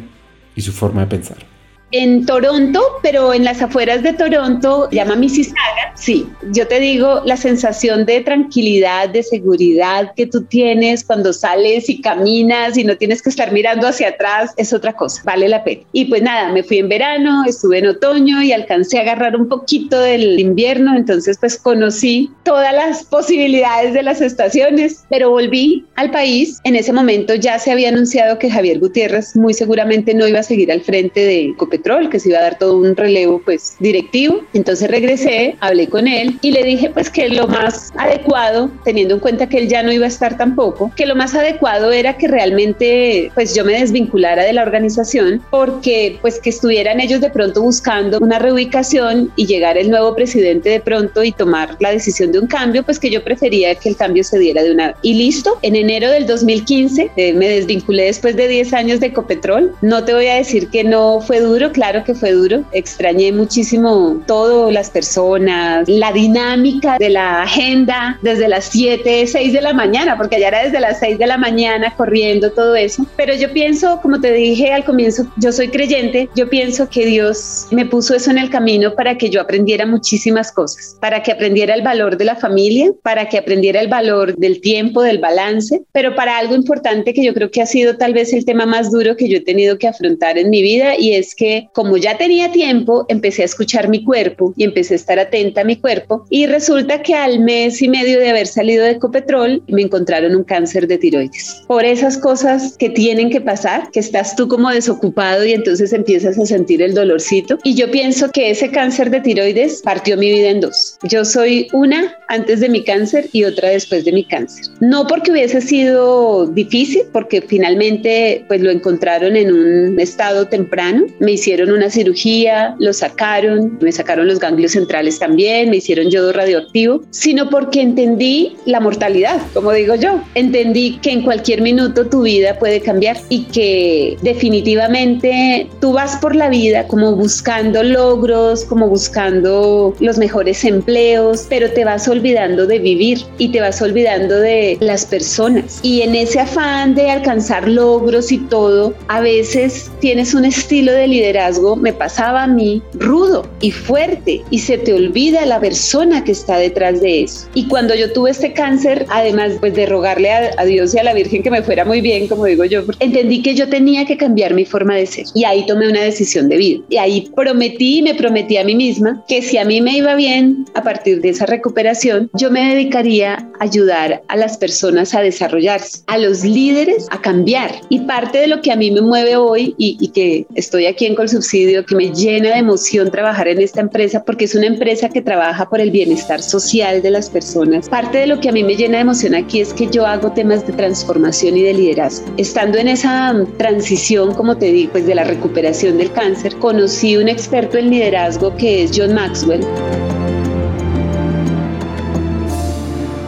y su forma de pensar en Toronto, pero en las afueras de Toronto, llama Mississauga. Sí, yo te digo, la sensación de tranquilidad, de seguridad que tú tienes cuando sales y caminas y no tienes que estar mirando hacia atrás es otra cosa, vale la pena. Y pues nada, me fui en verano, estuve en otoño y alcancé a agarrar un poquito del invierno, entonces pues conocí todas las posibilidades de las estaciones, pero volví al país. En ese momento ya se había anunciado que Javier Gutiérrez muy seguramente no iba a seguir al frente de Que se iba a dar todo un relevo pues directivo. Entonces regresé, hablé con él y le dije pues que lo más adecuado, teniendo en cuenta que él ya no iba a estar tampoco, que lo más adecuado era que realmente pues yo me desvinculara de la organización porque pues que estuvieran ellos de pronto buscando una reubicación y llegar el nuevo presidente de pronto y tomar la decisión de un cambio, pues que yo prefería que el cambio se diera de una y listo. En enero del 2015 eh, me desvinculé después de 10 años de Copetrol. No te voy a decir que no fue duro, claro que fue duro. Extrañé muchísimo todo, las personas, la dinámica de la agenda desde las 7, 6 de la mañana, porque allá era desde las 6 de la mañana corriendo todo eso. Pero yo pienso, como te dije al comienzo, yo soy creyente, yo pienso que Dios me puso eso en el camino para que yo aprendiera muchísimas cosas, para que aprendiera el valor de la familia, para que aprendiera el valor del tiempo, del balance, pero para algo importante que yo creo que ha sido tal vez el tema más duro que yo he tenido que afrontar en mi vida y es que como ya tenía tiempo, empecé a escuchar mi cuerpo y empecé a estar atenta a mi cuerpo y resulta que al mes y medio de haber salido de Ecopetrol me encontraron un cáncer de tiroides. Por esas cosas que tienen que pasar, que estás tú como desocupado y entonces empiezas a sentir el dolorcito y yo pienso que ese cáncer de tiroides partió mi vida en dos. Yo soy una antes de mi cáncer y otra después de mi cáncer. No porque hubiese sido difícil, porque finalmente pues lo encontraron en un estado temprano, me hicieron una cirugía, lo sacaron, me sacaron los ganglios centrales también, me hicieron yodo radioactivo, sino porque entendí la mortalidad, como digo yo, entendí que en cualquier minuto tu vida puede cambiar y que definitivamente tú vas por la vida como buscando logros, como buscando los mejores empleos, pero te vas olvidando de vivir y te vas olvidando de las personas. Y en ese afán de alcanzar logros y todo, a veces tienes un estilo de liderazgo, me pasaba a mí, rudo y fuerte, y se te olvida la persona que está detrás de eso. Y cuando yo tuve este cáncer, además pues de rogarle a, Dios y a la Virgen que me fuera muy bien, como digo yo, entendí que yo tenía que cambiar mi forma de ser. Y ahí tomé una decisión de vida. Y ahí prometí, me prometí a mí misma que si a mí me iba bien a partir de esa recuperación, yo me dedicaría a ayudar a las personas a desarrollarse, a los líderes a cambiar. Y parte de lo que a mí me mueve hoy y, y que estoy aquí en Colsubsidio, que me llena de emoción trabajar en esta empresa, porque es una empresa que trabaja por el bienestar social de las personas. Parte de lo que a mí me llena de emoción aquí es que yo hago temas de transformación y de liderazgo. Estando en esa transición, como te digo, pues de la recuperación del cáncer, conocí un experto en liderazgo que es John Maxwell.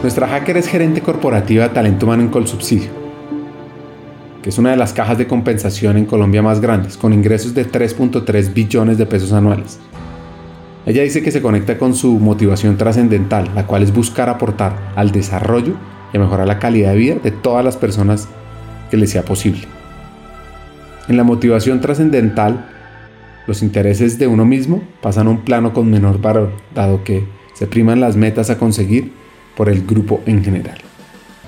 Nuestra hacker es gerente corporativa talento humano en Colsubsidio, que es una de las cajas de compensación en Colombia más grandes, con ingresos de 3.3 billones de pesos anuales. Ella dice que se conecta con su motivación trascendental, la cual es buscar aportar al desarrollo y mejorar la calidad de vida de todas las personas que les sea posible. En la motivación trascendental, los intereses de uno mismo pasan a un plano con menor valor, dado que se priman las metas a conseguir por el grupo en general.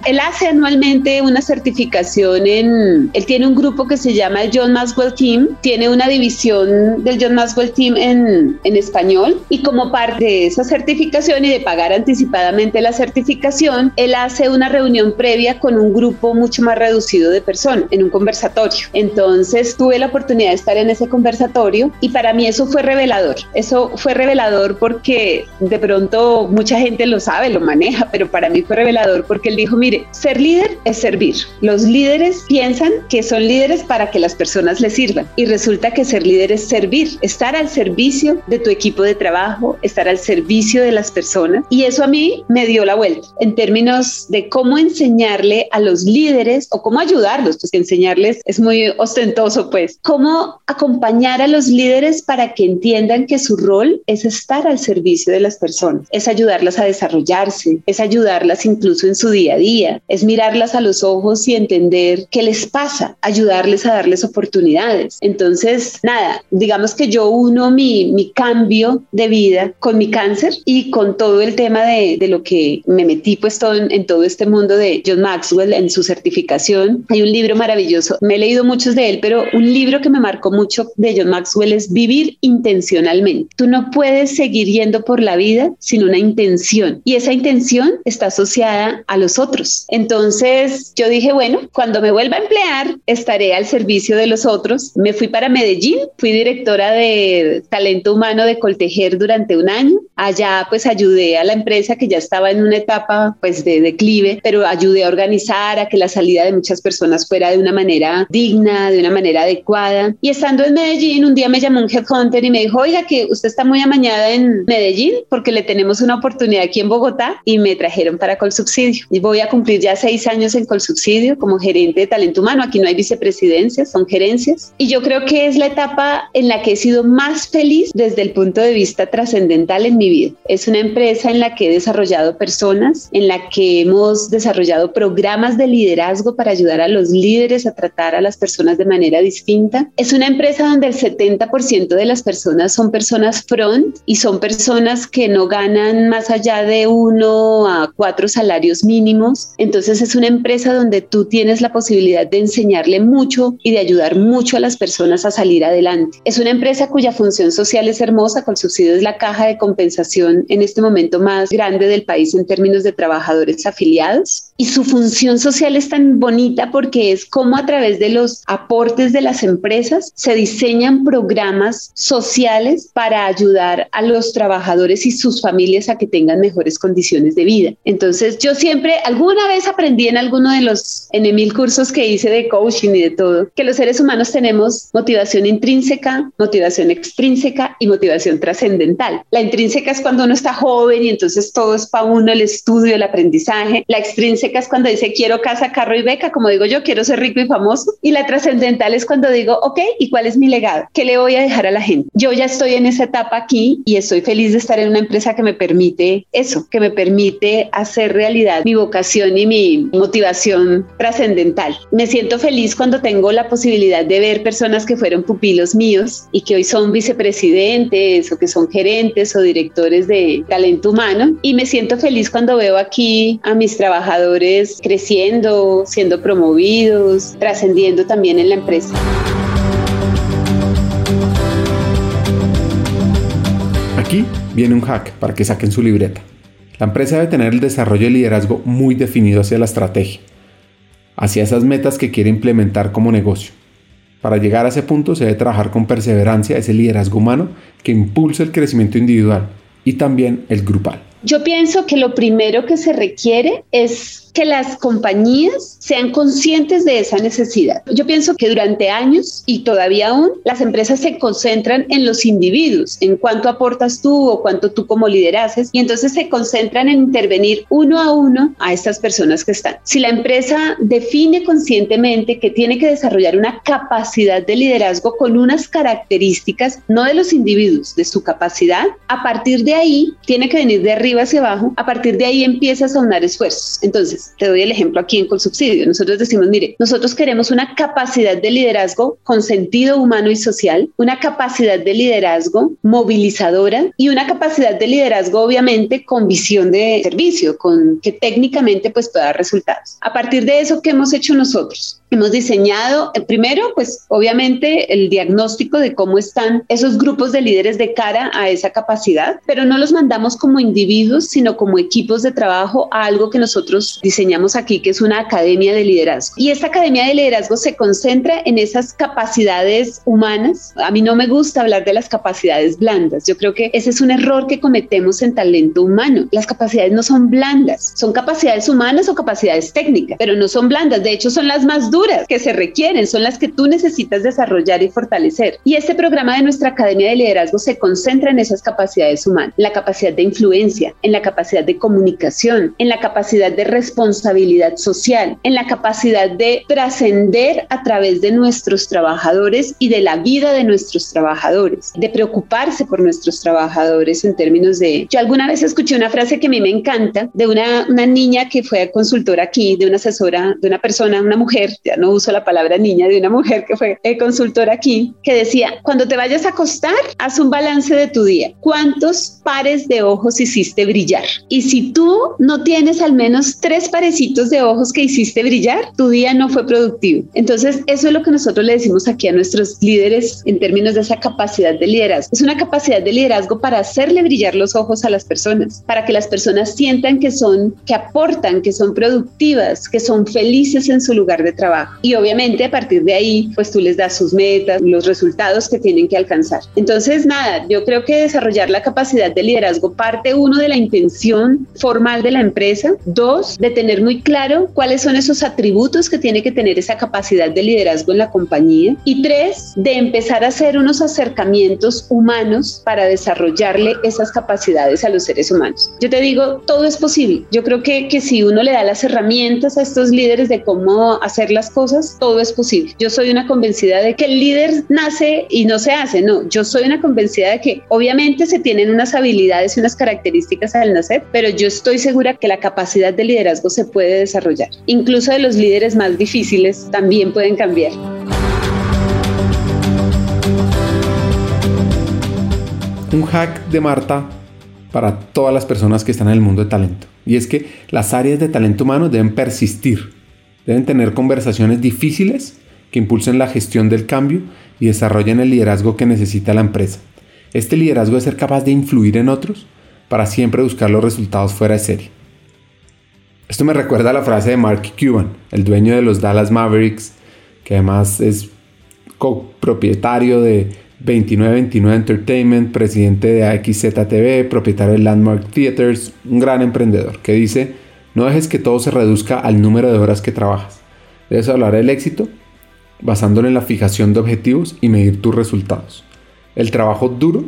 Él hace anualmente una certificación en, él tiene un grupo que se llama el John Maxwell Team, tiene una división del John Maxwell Team en, en español y como parte de esa certificación y de pagar anticipadamente la certificación, él hace una reunión previa con un grupo mucho más reducido de personas en un conversatorio. Entonces tuve la oportunidad de estar en ese conversatorio y para mí eso fue revelador. Eso fue revelador porque de pronto mucha gente lo sabe, lo maneja, pero para mí fue revelador porque él dijo, mire, ser líder es servir. Los líderes piensan que son líderes para que las personas les sirvan y resulta que ser líder es servir, estar al servicio de tu equipo de trabajo, estar al servicio de las personas y eso a mí me dio la vuelta en términos de cómo enseñarle a los líderes o cómo ayudarlos, pues enseñarles es muy ostentoso, pues, cómo acompañar a los líderes para que entiendan que su rol es estar al servicio de las personas, es ayudarlas a desarrollarse, es ayudarlas incluso en su día a día, es mirarlas a los ojos y entender qué les pasa, ayudarles a darles oportunidades. Entonces, nada, digamos que yo uno mi, mi cambio de vida con mi cáncer y con todo el tema de, de lo que me metí pues todo en, en, todo este mundo de John Maxwell en su certificación. Hay un libro maravilloso, me he leído muchos de él, pero un libro que me marcó mucho de John Maxwell es Vivir intencionalmente. Tú no puedes seguir yendo por la vida sin una intención y esa intención está asociada a los otros entonces yo dije, bueno, cuando me vuelva a emplear, estaré al servicio de los otros. Me fui para Medellín, fui directora de talento humano de Coltejer durante un año. Allá pues ayudé a la empresa que ya estaba en una etapa pues de declive, pero ayudé a organizar a que la salida de muchas personas fuera de una manera digna, de una manera adecuada. Y estando en Medellín, un día me llamó un headhunter y me dijo, oiga, que usted está muy amañada en Medellín porque le tenemos una oportunidad aquí en Bogotá y me trajeron para Colsubsidio. Y voy a cumplir ya seis años en Colsubsidio como gerente de talento humano. Aquí no hay vicepresidencias, son gerencias. Y yo creo que es la etapa en la que he sido más feliz desde el punto de vista trascendental en mi vida. Es una empresa en la que he desarrollado personas, en la que hemos desarrollado programas de liderazgo para ayudar a los líderes a tratar a las personas de manera distinta. Es una empresa donde el 70% de las personas son personas front y son personas que no ganan más allá de uno a cuatro salarios mínimos. Entonces es una empresa donde tú tienes la posibilidad de enseñarle mucho y de ayudar mucho a las personas a salir adelante. Es una empresa cuya función social es hermosa, con subsidio es la caja de compensación en este momento más grande del país en términos de trabajadores afiliados. Y su función social es tan bonita porque es como a través de los aportes de las empresas se diseñan programas sociales para ayudar a los trabajadores y sus familias a que tengan mejores condiciones de vida. Entonces yo siempre, alguna vez aprendí en alguno de los en mil cursos que hice de coaching y de todo, que los seres humanos tenemos motivación intrínseca, motivación extrínseca y motivación trascendental. La intrínseca es cuando uno está joven y entonces todo es para uno el estudio, el aprendizaje. La extrínseca es cuando dice quiero casa, carro y beca, como digo yo, quiero ser rico y famoso. Y la trascendental es cuando digo, ok, ¿y cuál es mi legado? ¿Qué le voy a dejar a la gente? Yo ya estoy en esa etapa aquí y estoy feliz de estar en una empresa que me permite eso, que me permite hacer realidad mi vocación y mi motivación trascendental. Me siento feliz cuando tengo la posibilidad de ver personas que fueron pupilos míos y que hoy son vicepresidentes o que son gerentes o directores de talento humano. Y me siento feliz cuando veo aquí a mis trabajadores creciendo, siendo promovidos, trascendiendo también en la empresa. Aquí viene un hack para que saquen su libreta. La empresa debe tener el desarrollo de liderazgo muy definido hacia la estrategia, hacia esas metas que quiere implementar como negocio. Para llegar a ese punto se debe trabajar con perseverancia ese liderazgo humano que impulsa el crecimiento individual y también el grupal. Yo pienso que lo primero que se requiere es que las compañías sean conscientes de esa necesidad. Yo pienso que durante años y todavía aún las empresas se concentran en los individuos, en cuánto aportas tú o cuánto tú como lideraces y entonces se concentran en intervenir uno a uno a estas personas que están. Si la empresa define conscientemente que tiene que desarrollar una capacidad de liderazgo con unas características, no de los individuos, de su capacidad, a partir de ahí tiene que venir de arriba hacia abajo, a partir de ahí empiezas a unar esfuerzos. Entonces, te doy el ejemplo aquí en Colsubsidio. Nosotros decimos, mire, nosotros queremos una capacidad de liderazgo con sentido humano y social, una capacidad de liderazgo movilizadora y una capacidad de liderazgo obviamente con visión de servicio, con que técnicamente pues pueda dar resultados. A partir de eso, ¿qué hemos hecho nosotros? Hemos diseñado, eh, primero, pues obviamente el diagnóstico de cómo están esos grupos de líderes de cara a esa capacidad, pero no los mandamos como individuos, sino como equipos de trabajo a algo que nosotros diseñamos aquí, que es una academia de liderazgo. Y esta academia de liderazgo se concentra en esas capacidades humanas. A mí no me gusta hablar de las capacidades blandas. Yo creo que ese es un error que cometemos en talento humano. Las capacidades no son blandas, son capacidades humanas o capacidades técnicas, pero no son blandas. De hecho, son las más que se requieren, son las que tú necesitas desarrollar y fortalecer. Y este programa de nuestra Academia de Liderazgo se concentra en esas capacidades humanas, la capacidad de influencia, en la capacidad de comunicación, en la capacidad de responsabilidad social, en la capacidad de trascender a través de nuestros trabajadores y de la vida de nuestros trabajadores, de preocuparse por nuestros trabajadores en términos de... Yo alguna vez escuché una frase que a mí me encanta de una, una niña que fue consultora aquí, de una asesora, de una persona, una mujer ya no uso la palabra niña, de una mujer que fue consultora aquí, que decía, cuando te vayas a acostar, haz un balance de tu día. ¿Cuántos pares de ojos hiciste brillar? Y si tú no tienes al menos tres parecitos de ojos que hiciste brillar, tu día no fue productivo. Entonces, eso es lo que nosotros le decimos aquí a nuestros líderes en términos de esa capacidad de liderazgo. Es una capacidad de liderazgo para hacerle brillar los ojos a las personas, para que las personas sientan que son, que aportan, que son productivas, que son felices en su lugar de trabajo trabajo. Y obviamente a partir de ahí, pues tú les das sus metas, los resultados que tienen que alcanzar. Entonces, nada, yo creo que desarrollar la capacidad de liderazgo parte uno de la intención formal de la empresa, dos, de tener muy claro cuáles son esos atributos que tiene que tener esa capacidad de liderazgo en la compañía y tres, de empezar a hacer unos acercamientos humanos para desarrollarle esas capacidades a los seres humanos. Yo te digo, todo es posible. Yo creo que, que si uno le da las herramientas a estos líderes de cómo hacer las cosas, todo es posible. Yo soy una convencida de que el líder nace y no se hace, no, yo soy una convencida de que obviamente se tienen unas habilidades y unas características al nacer, pero yo estoy segura que la capacidad de liderazgo se puede desarrollar. Incluso de los líderes más difíciles también pueden cambiar. Un hack de Marta para todas las personas que están en el mundo de talento. Y es que las áreas de talento humano deben persistir, deben tener conversaciones difíciles que impulsen la gestión del cambio y desarrollen el liderazgo que necesita la empresa. Este liderazgo es ser capaz de influir en otros para siempre buscar los resultados fuera de serie. Esto me recuerda a la frase de Mark Cuban, el dueño de los Dallas Mavericks, que además es copropietario de 2929 Entertainment, presidente de AXZTV, propietario de Landmark Theaters, un gran emprendedor, que dice, no dejes que todo se reduzca al número de horas que trabajas. Debes hablar del éxito basándolo en la fijación de objetivos y medir tus resultados. El trabajo duro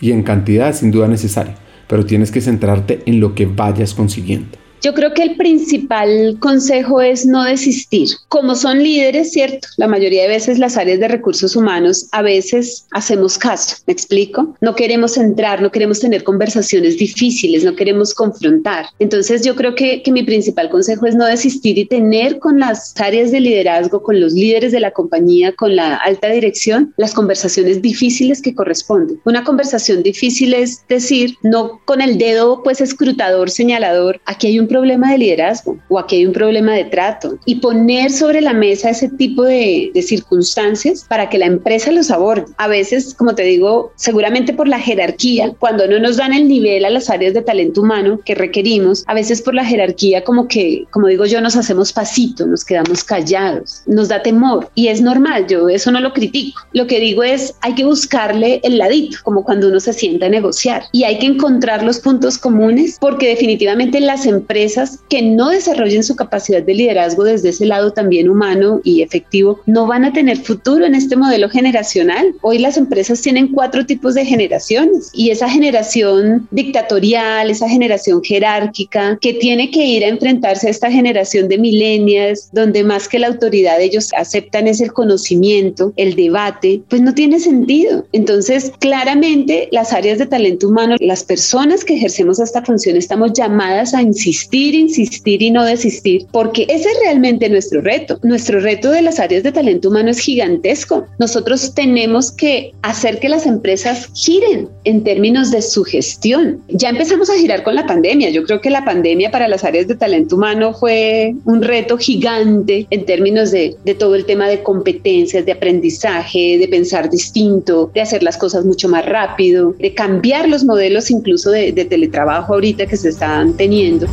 y en cantidad es sin duda necesario, pero tienes que centrarte en lo que vayas consiguiendo. Yo creo que el principal consejo es no desistir. Como son líderes, ¿cierto? La mayoría de veces las áreas de recursos humanos a veces hacemos caso, ¿me explico? No queremos entrar, no queremos tener conversaciones difíciles, no queremos confrontar. Entonces yo creo que, que mi principal consejo es no desistir y tener con las áreas de liderazgo, con los líderes de la compañía, con la alta dirección, las conversaciones difíciles que corresponden. Una conversación difícil es decir, no con el dedo pues escrutador, señalador, aquí hay un problema de liderazgo o aquí hay un problema de trato y poner sobre la mesa ese tipo de, de circunstancias para que la empresa los aborde. A veces, como te digo, seguramente por la jerarquía, cuando no nos dan el nivel a las áreas de talento humano que requerimos, a veces por la jerarquía como que, como digo yo, nos hacemos pasito, nos quedamos callados, nos da temor y es normal, yo eso no lo critico. Lo que digo es, hay que buscarle el ladito, como cuando uno se sienta a negociar y hay que encontrar los puntos comunes porque definitivamente las empresas que no desarrollen su capacidad de liderazgo desde ese lado también humano y efectivo no van a tener futuro en este modelo generacional. Hoy las empresas tienen cuatro tipos de generaciones y esa generación dictatorial, esa generación jerárquica que tiene que ir a enfrentarse a esta generación de milenias donde más que la autoridad ellos aceptan es el conocimiento, el debate, pues no tiene sentido. Entonces, claramente las áreas de talento humano, las personas que ejercemos esta función estamos llamadas a insistir insistir, y no desistir, porque ese es realmente nuestro reto. Nuestro reto de las áreas de talento humano es gigantesco. Nosotros tenemos que hacer que las empresas giren en términos de su gestión. Ya empezamos a girar con la pandemia. Yo creo que la pandemia para las áreas de talento humano fue un reto gigante en términos de, de todo el tema de competencias, de aprendizaje, de pensar distinto, de hacer las cosas mucho más rápido, de cambiar los modelos incluso de, de teletrabajo ahorita que se están teniendo.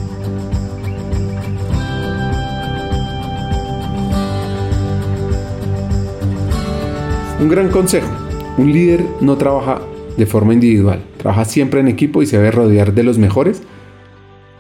Un gran consejo. Un líder no trabaja de forma individual, trabaja siempre en equipo y se debe rodear de los mejores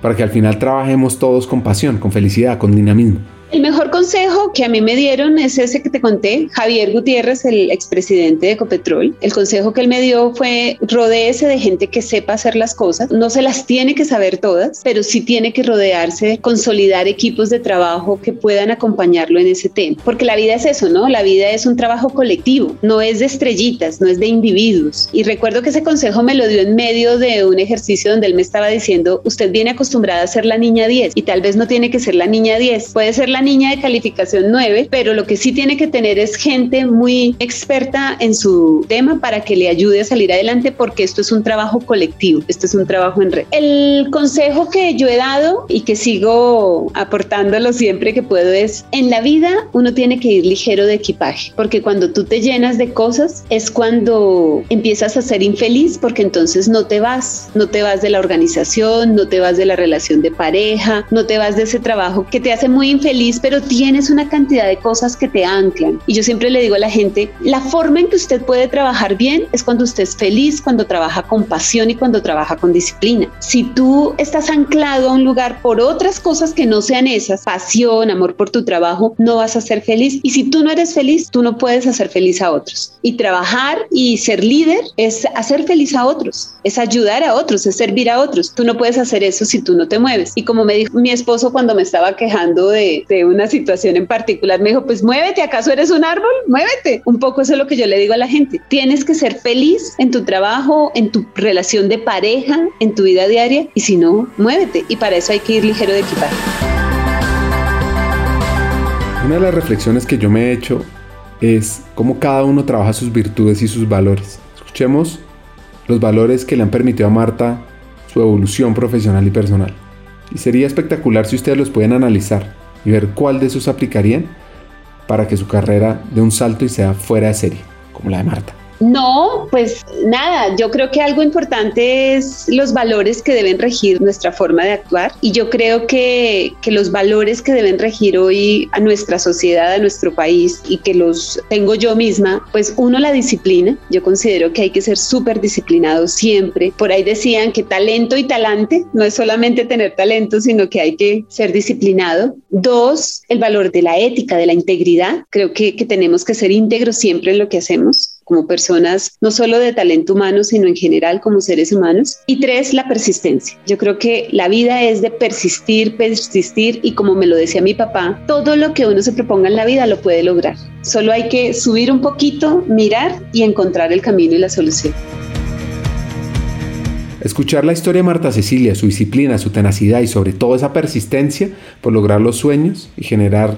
para que al final trabajemos todos con pasión, con felicidad, con dinamismo. El mejor consejo que a mí me dieron es ese que te conté, Javier Gutiérrez, el expresidente de Ecopetrol. El consejo que él me dio fue rodéese de gente que sepa hacer las cosas. No se las tiene que saber todas, pero sí tiene que rodearse, consolidar equipos de trabajo que puedan acompañarlo en ese tema. Porque la vida es eso, ¿no? La vida es un trabajo colectivo, no es de estrellitas, no es de individuos. Y recuerdo que ese consejo me lo dio en medio de un ejercicio donde él me estaba diciendo, usted viene acostumbrada a ser la niña 10 y tal vez no tiene que ser la niña 10, puede ser la niña de calificación 9, pero lo que sí tiene que tener es gente muy experta en su tema para que le ayude a salir adelante porque esto es un trabajo colectivo, esto es un trabajo en red. El consejo que yo he dado y que sigo aportándolo siempre que puedo es, en la vida uno tiene que ir ligero de equipaje, porque cuando tú te llenas de cosas es cuando empiezas a ser infeliz porque entonces no te vas, no te vas de la organización, no te vas de la relación de pareja, no te vas de ese trabajo que te hace muy infeliz pero tienes una cantidad de cosas que te anclan. Y yo siempre le digo a la gente, la forma en que usted puede trabajar bien es cuando usted es feliz, cuando trabaja con pasión y cuando trabaja con disciplina. Si tú estás anclado a un lugar por otras cosas que no sean esas, pasión, amor por tu trabajo, no vas a ser feliz. Y si tú no eres feliz, tú no puedes hacer feliz a otros. Y trabajar y ser líder es hacer feliz a otros, es ayudar a otros, es servir a otros. Tú no puedes hacer eso si tú no te mueves. Y como me dijo mi esposo cuando me estaba quejando de una situación en particular, me dijo, pues muévete, ¿acaso eres un árbol? Muévete. Un poco eso es lo que yo le digo a la gente. Tienes que ser feliz en tu trabajo, en tu relación de pareja, en tu vida diaria y si no, muévete. Y para eso hay que ir ligero de equipaje. Una de las reflexiones que yo me he hecho es cómo cada uno trabaja sus virtudes y sus valores. Escuchemos los valores que le han permitido a Marta su evolución profesional y personal. Y sería espectacular si ustedes los pueden analizar y ver cuál de esos aplicarían para que su carrera dé un salto y sea fuera de serie, como la de Marta. No, pues nada, yo creo que algo importante es los valores que deben regir nuestra forma de actuar y yo creo que, que, los valores que deben regir hoy a nuestra sociedad, a nuestro país y que los tengo yo misma, pues uno la disciplina, yo considero que hay que ser súper disciplinado siempre, por ahí decían que talento y talante no es solamente tener talento, sino que hay que ser disciplinado. Dos, el valor de la ética, de la integridad, creo que, que tenemos que ser íntegros siempre en lo que hacemos como personas, no solo de talento humano, sino en general como seres humanos. Y tres, la persistencia. Yo creo que la vida es de persistir, persistir y como me lo decía mi papá, todo lo que uno se proponga en la vida lo puede lograr. Solo hay que subir un poquito, mirar y encontrar el camino y la solución. Escuchar la historia de Marta Cecilia, su disciplina, su tenacidad y sobre todo esa persistencia por lograr los sueños y generar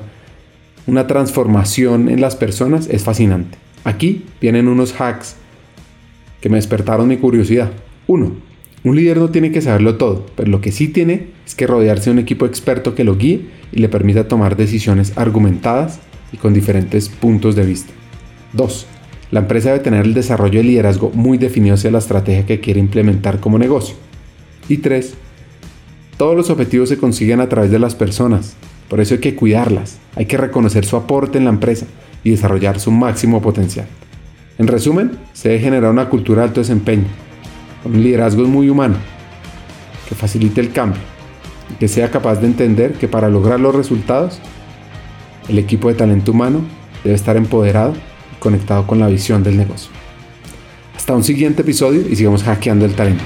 una transformación en las personas es fascinante. Aquí vienen unos hacks que me despertaron mi curiosidad. Uno, un líder no tiene que saberlo todo, pero lo que sí tiene es que rodearse de un equipo experto que lo guíe y le permita tomar decisiones argumentadas y con diferentes puntos de vista. 2. La empresa debe tener el desarrollo de liderazgo muy definido hacia la estrategia que quiere implementar como negocio. Y 3. Todos los objetivos se consiguen a través de las personas, por eso hay que cuidarlas, hay que reconocer su aporte en la empresa y desarrollar su máximo potencial. En resumen, se debe generar una cultura de alto desempeño, con un liderazgo muy humano, que facilite el cambio y que sea capaz de entender que para lograr los resultados, el equipo de talento humano debe estar empoderado y conectado con la visión del negocio. Hasta un siguiente episodio y sigamos hackeando el talento.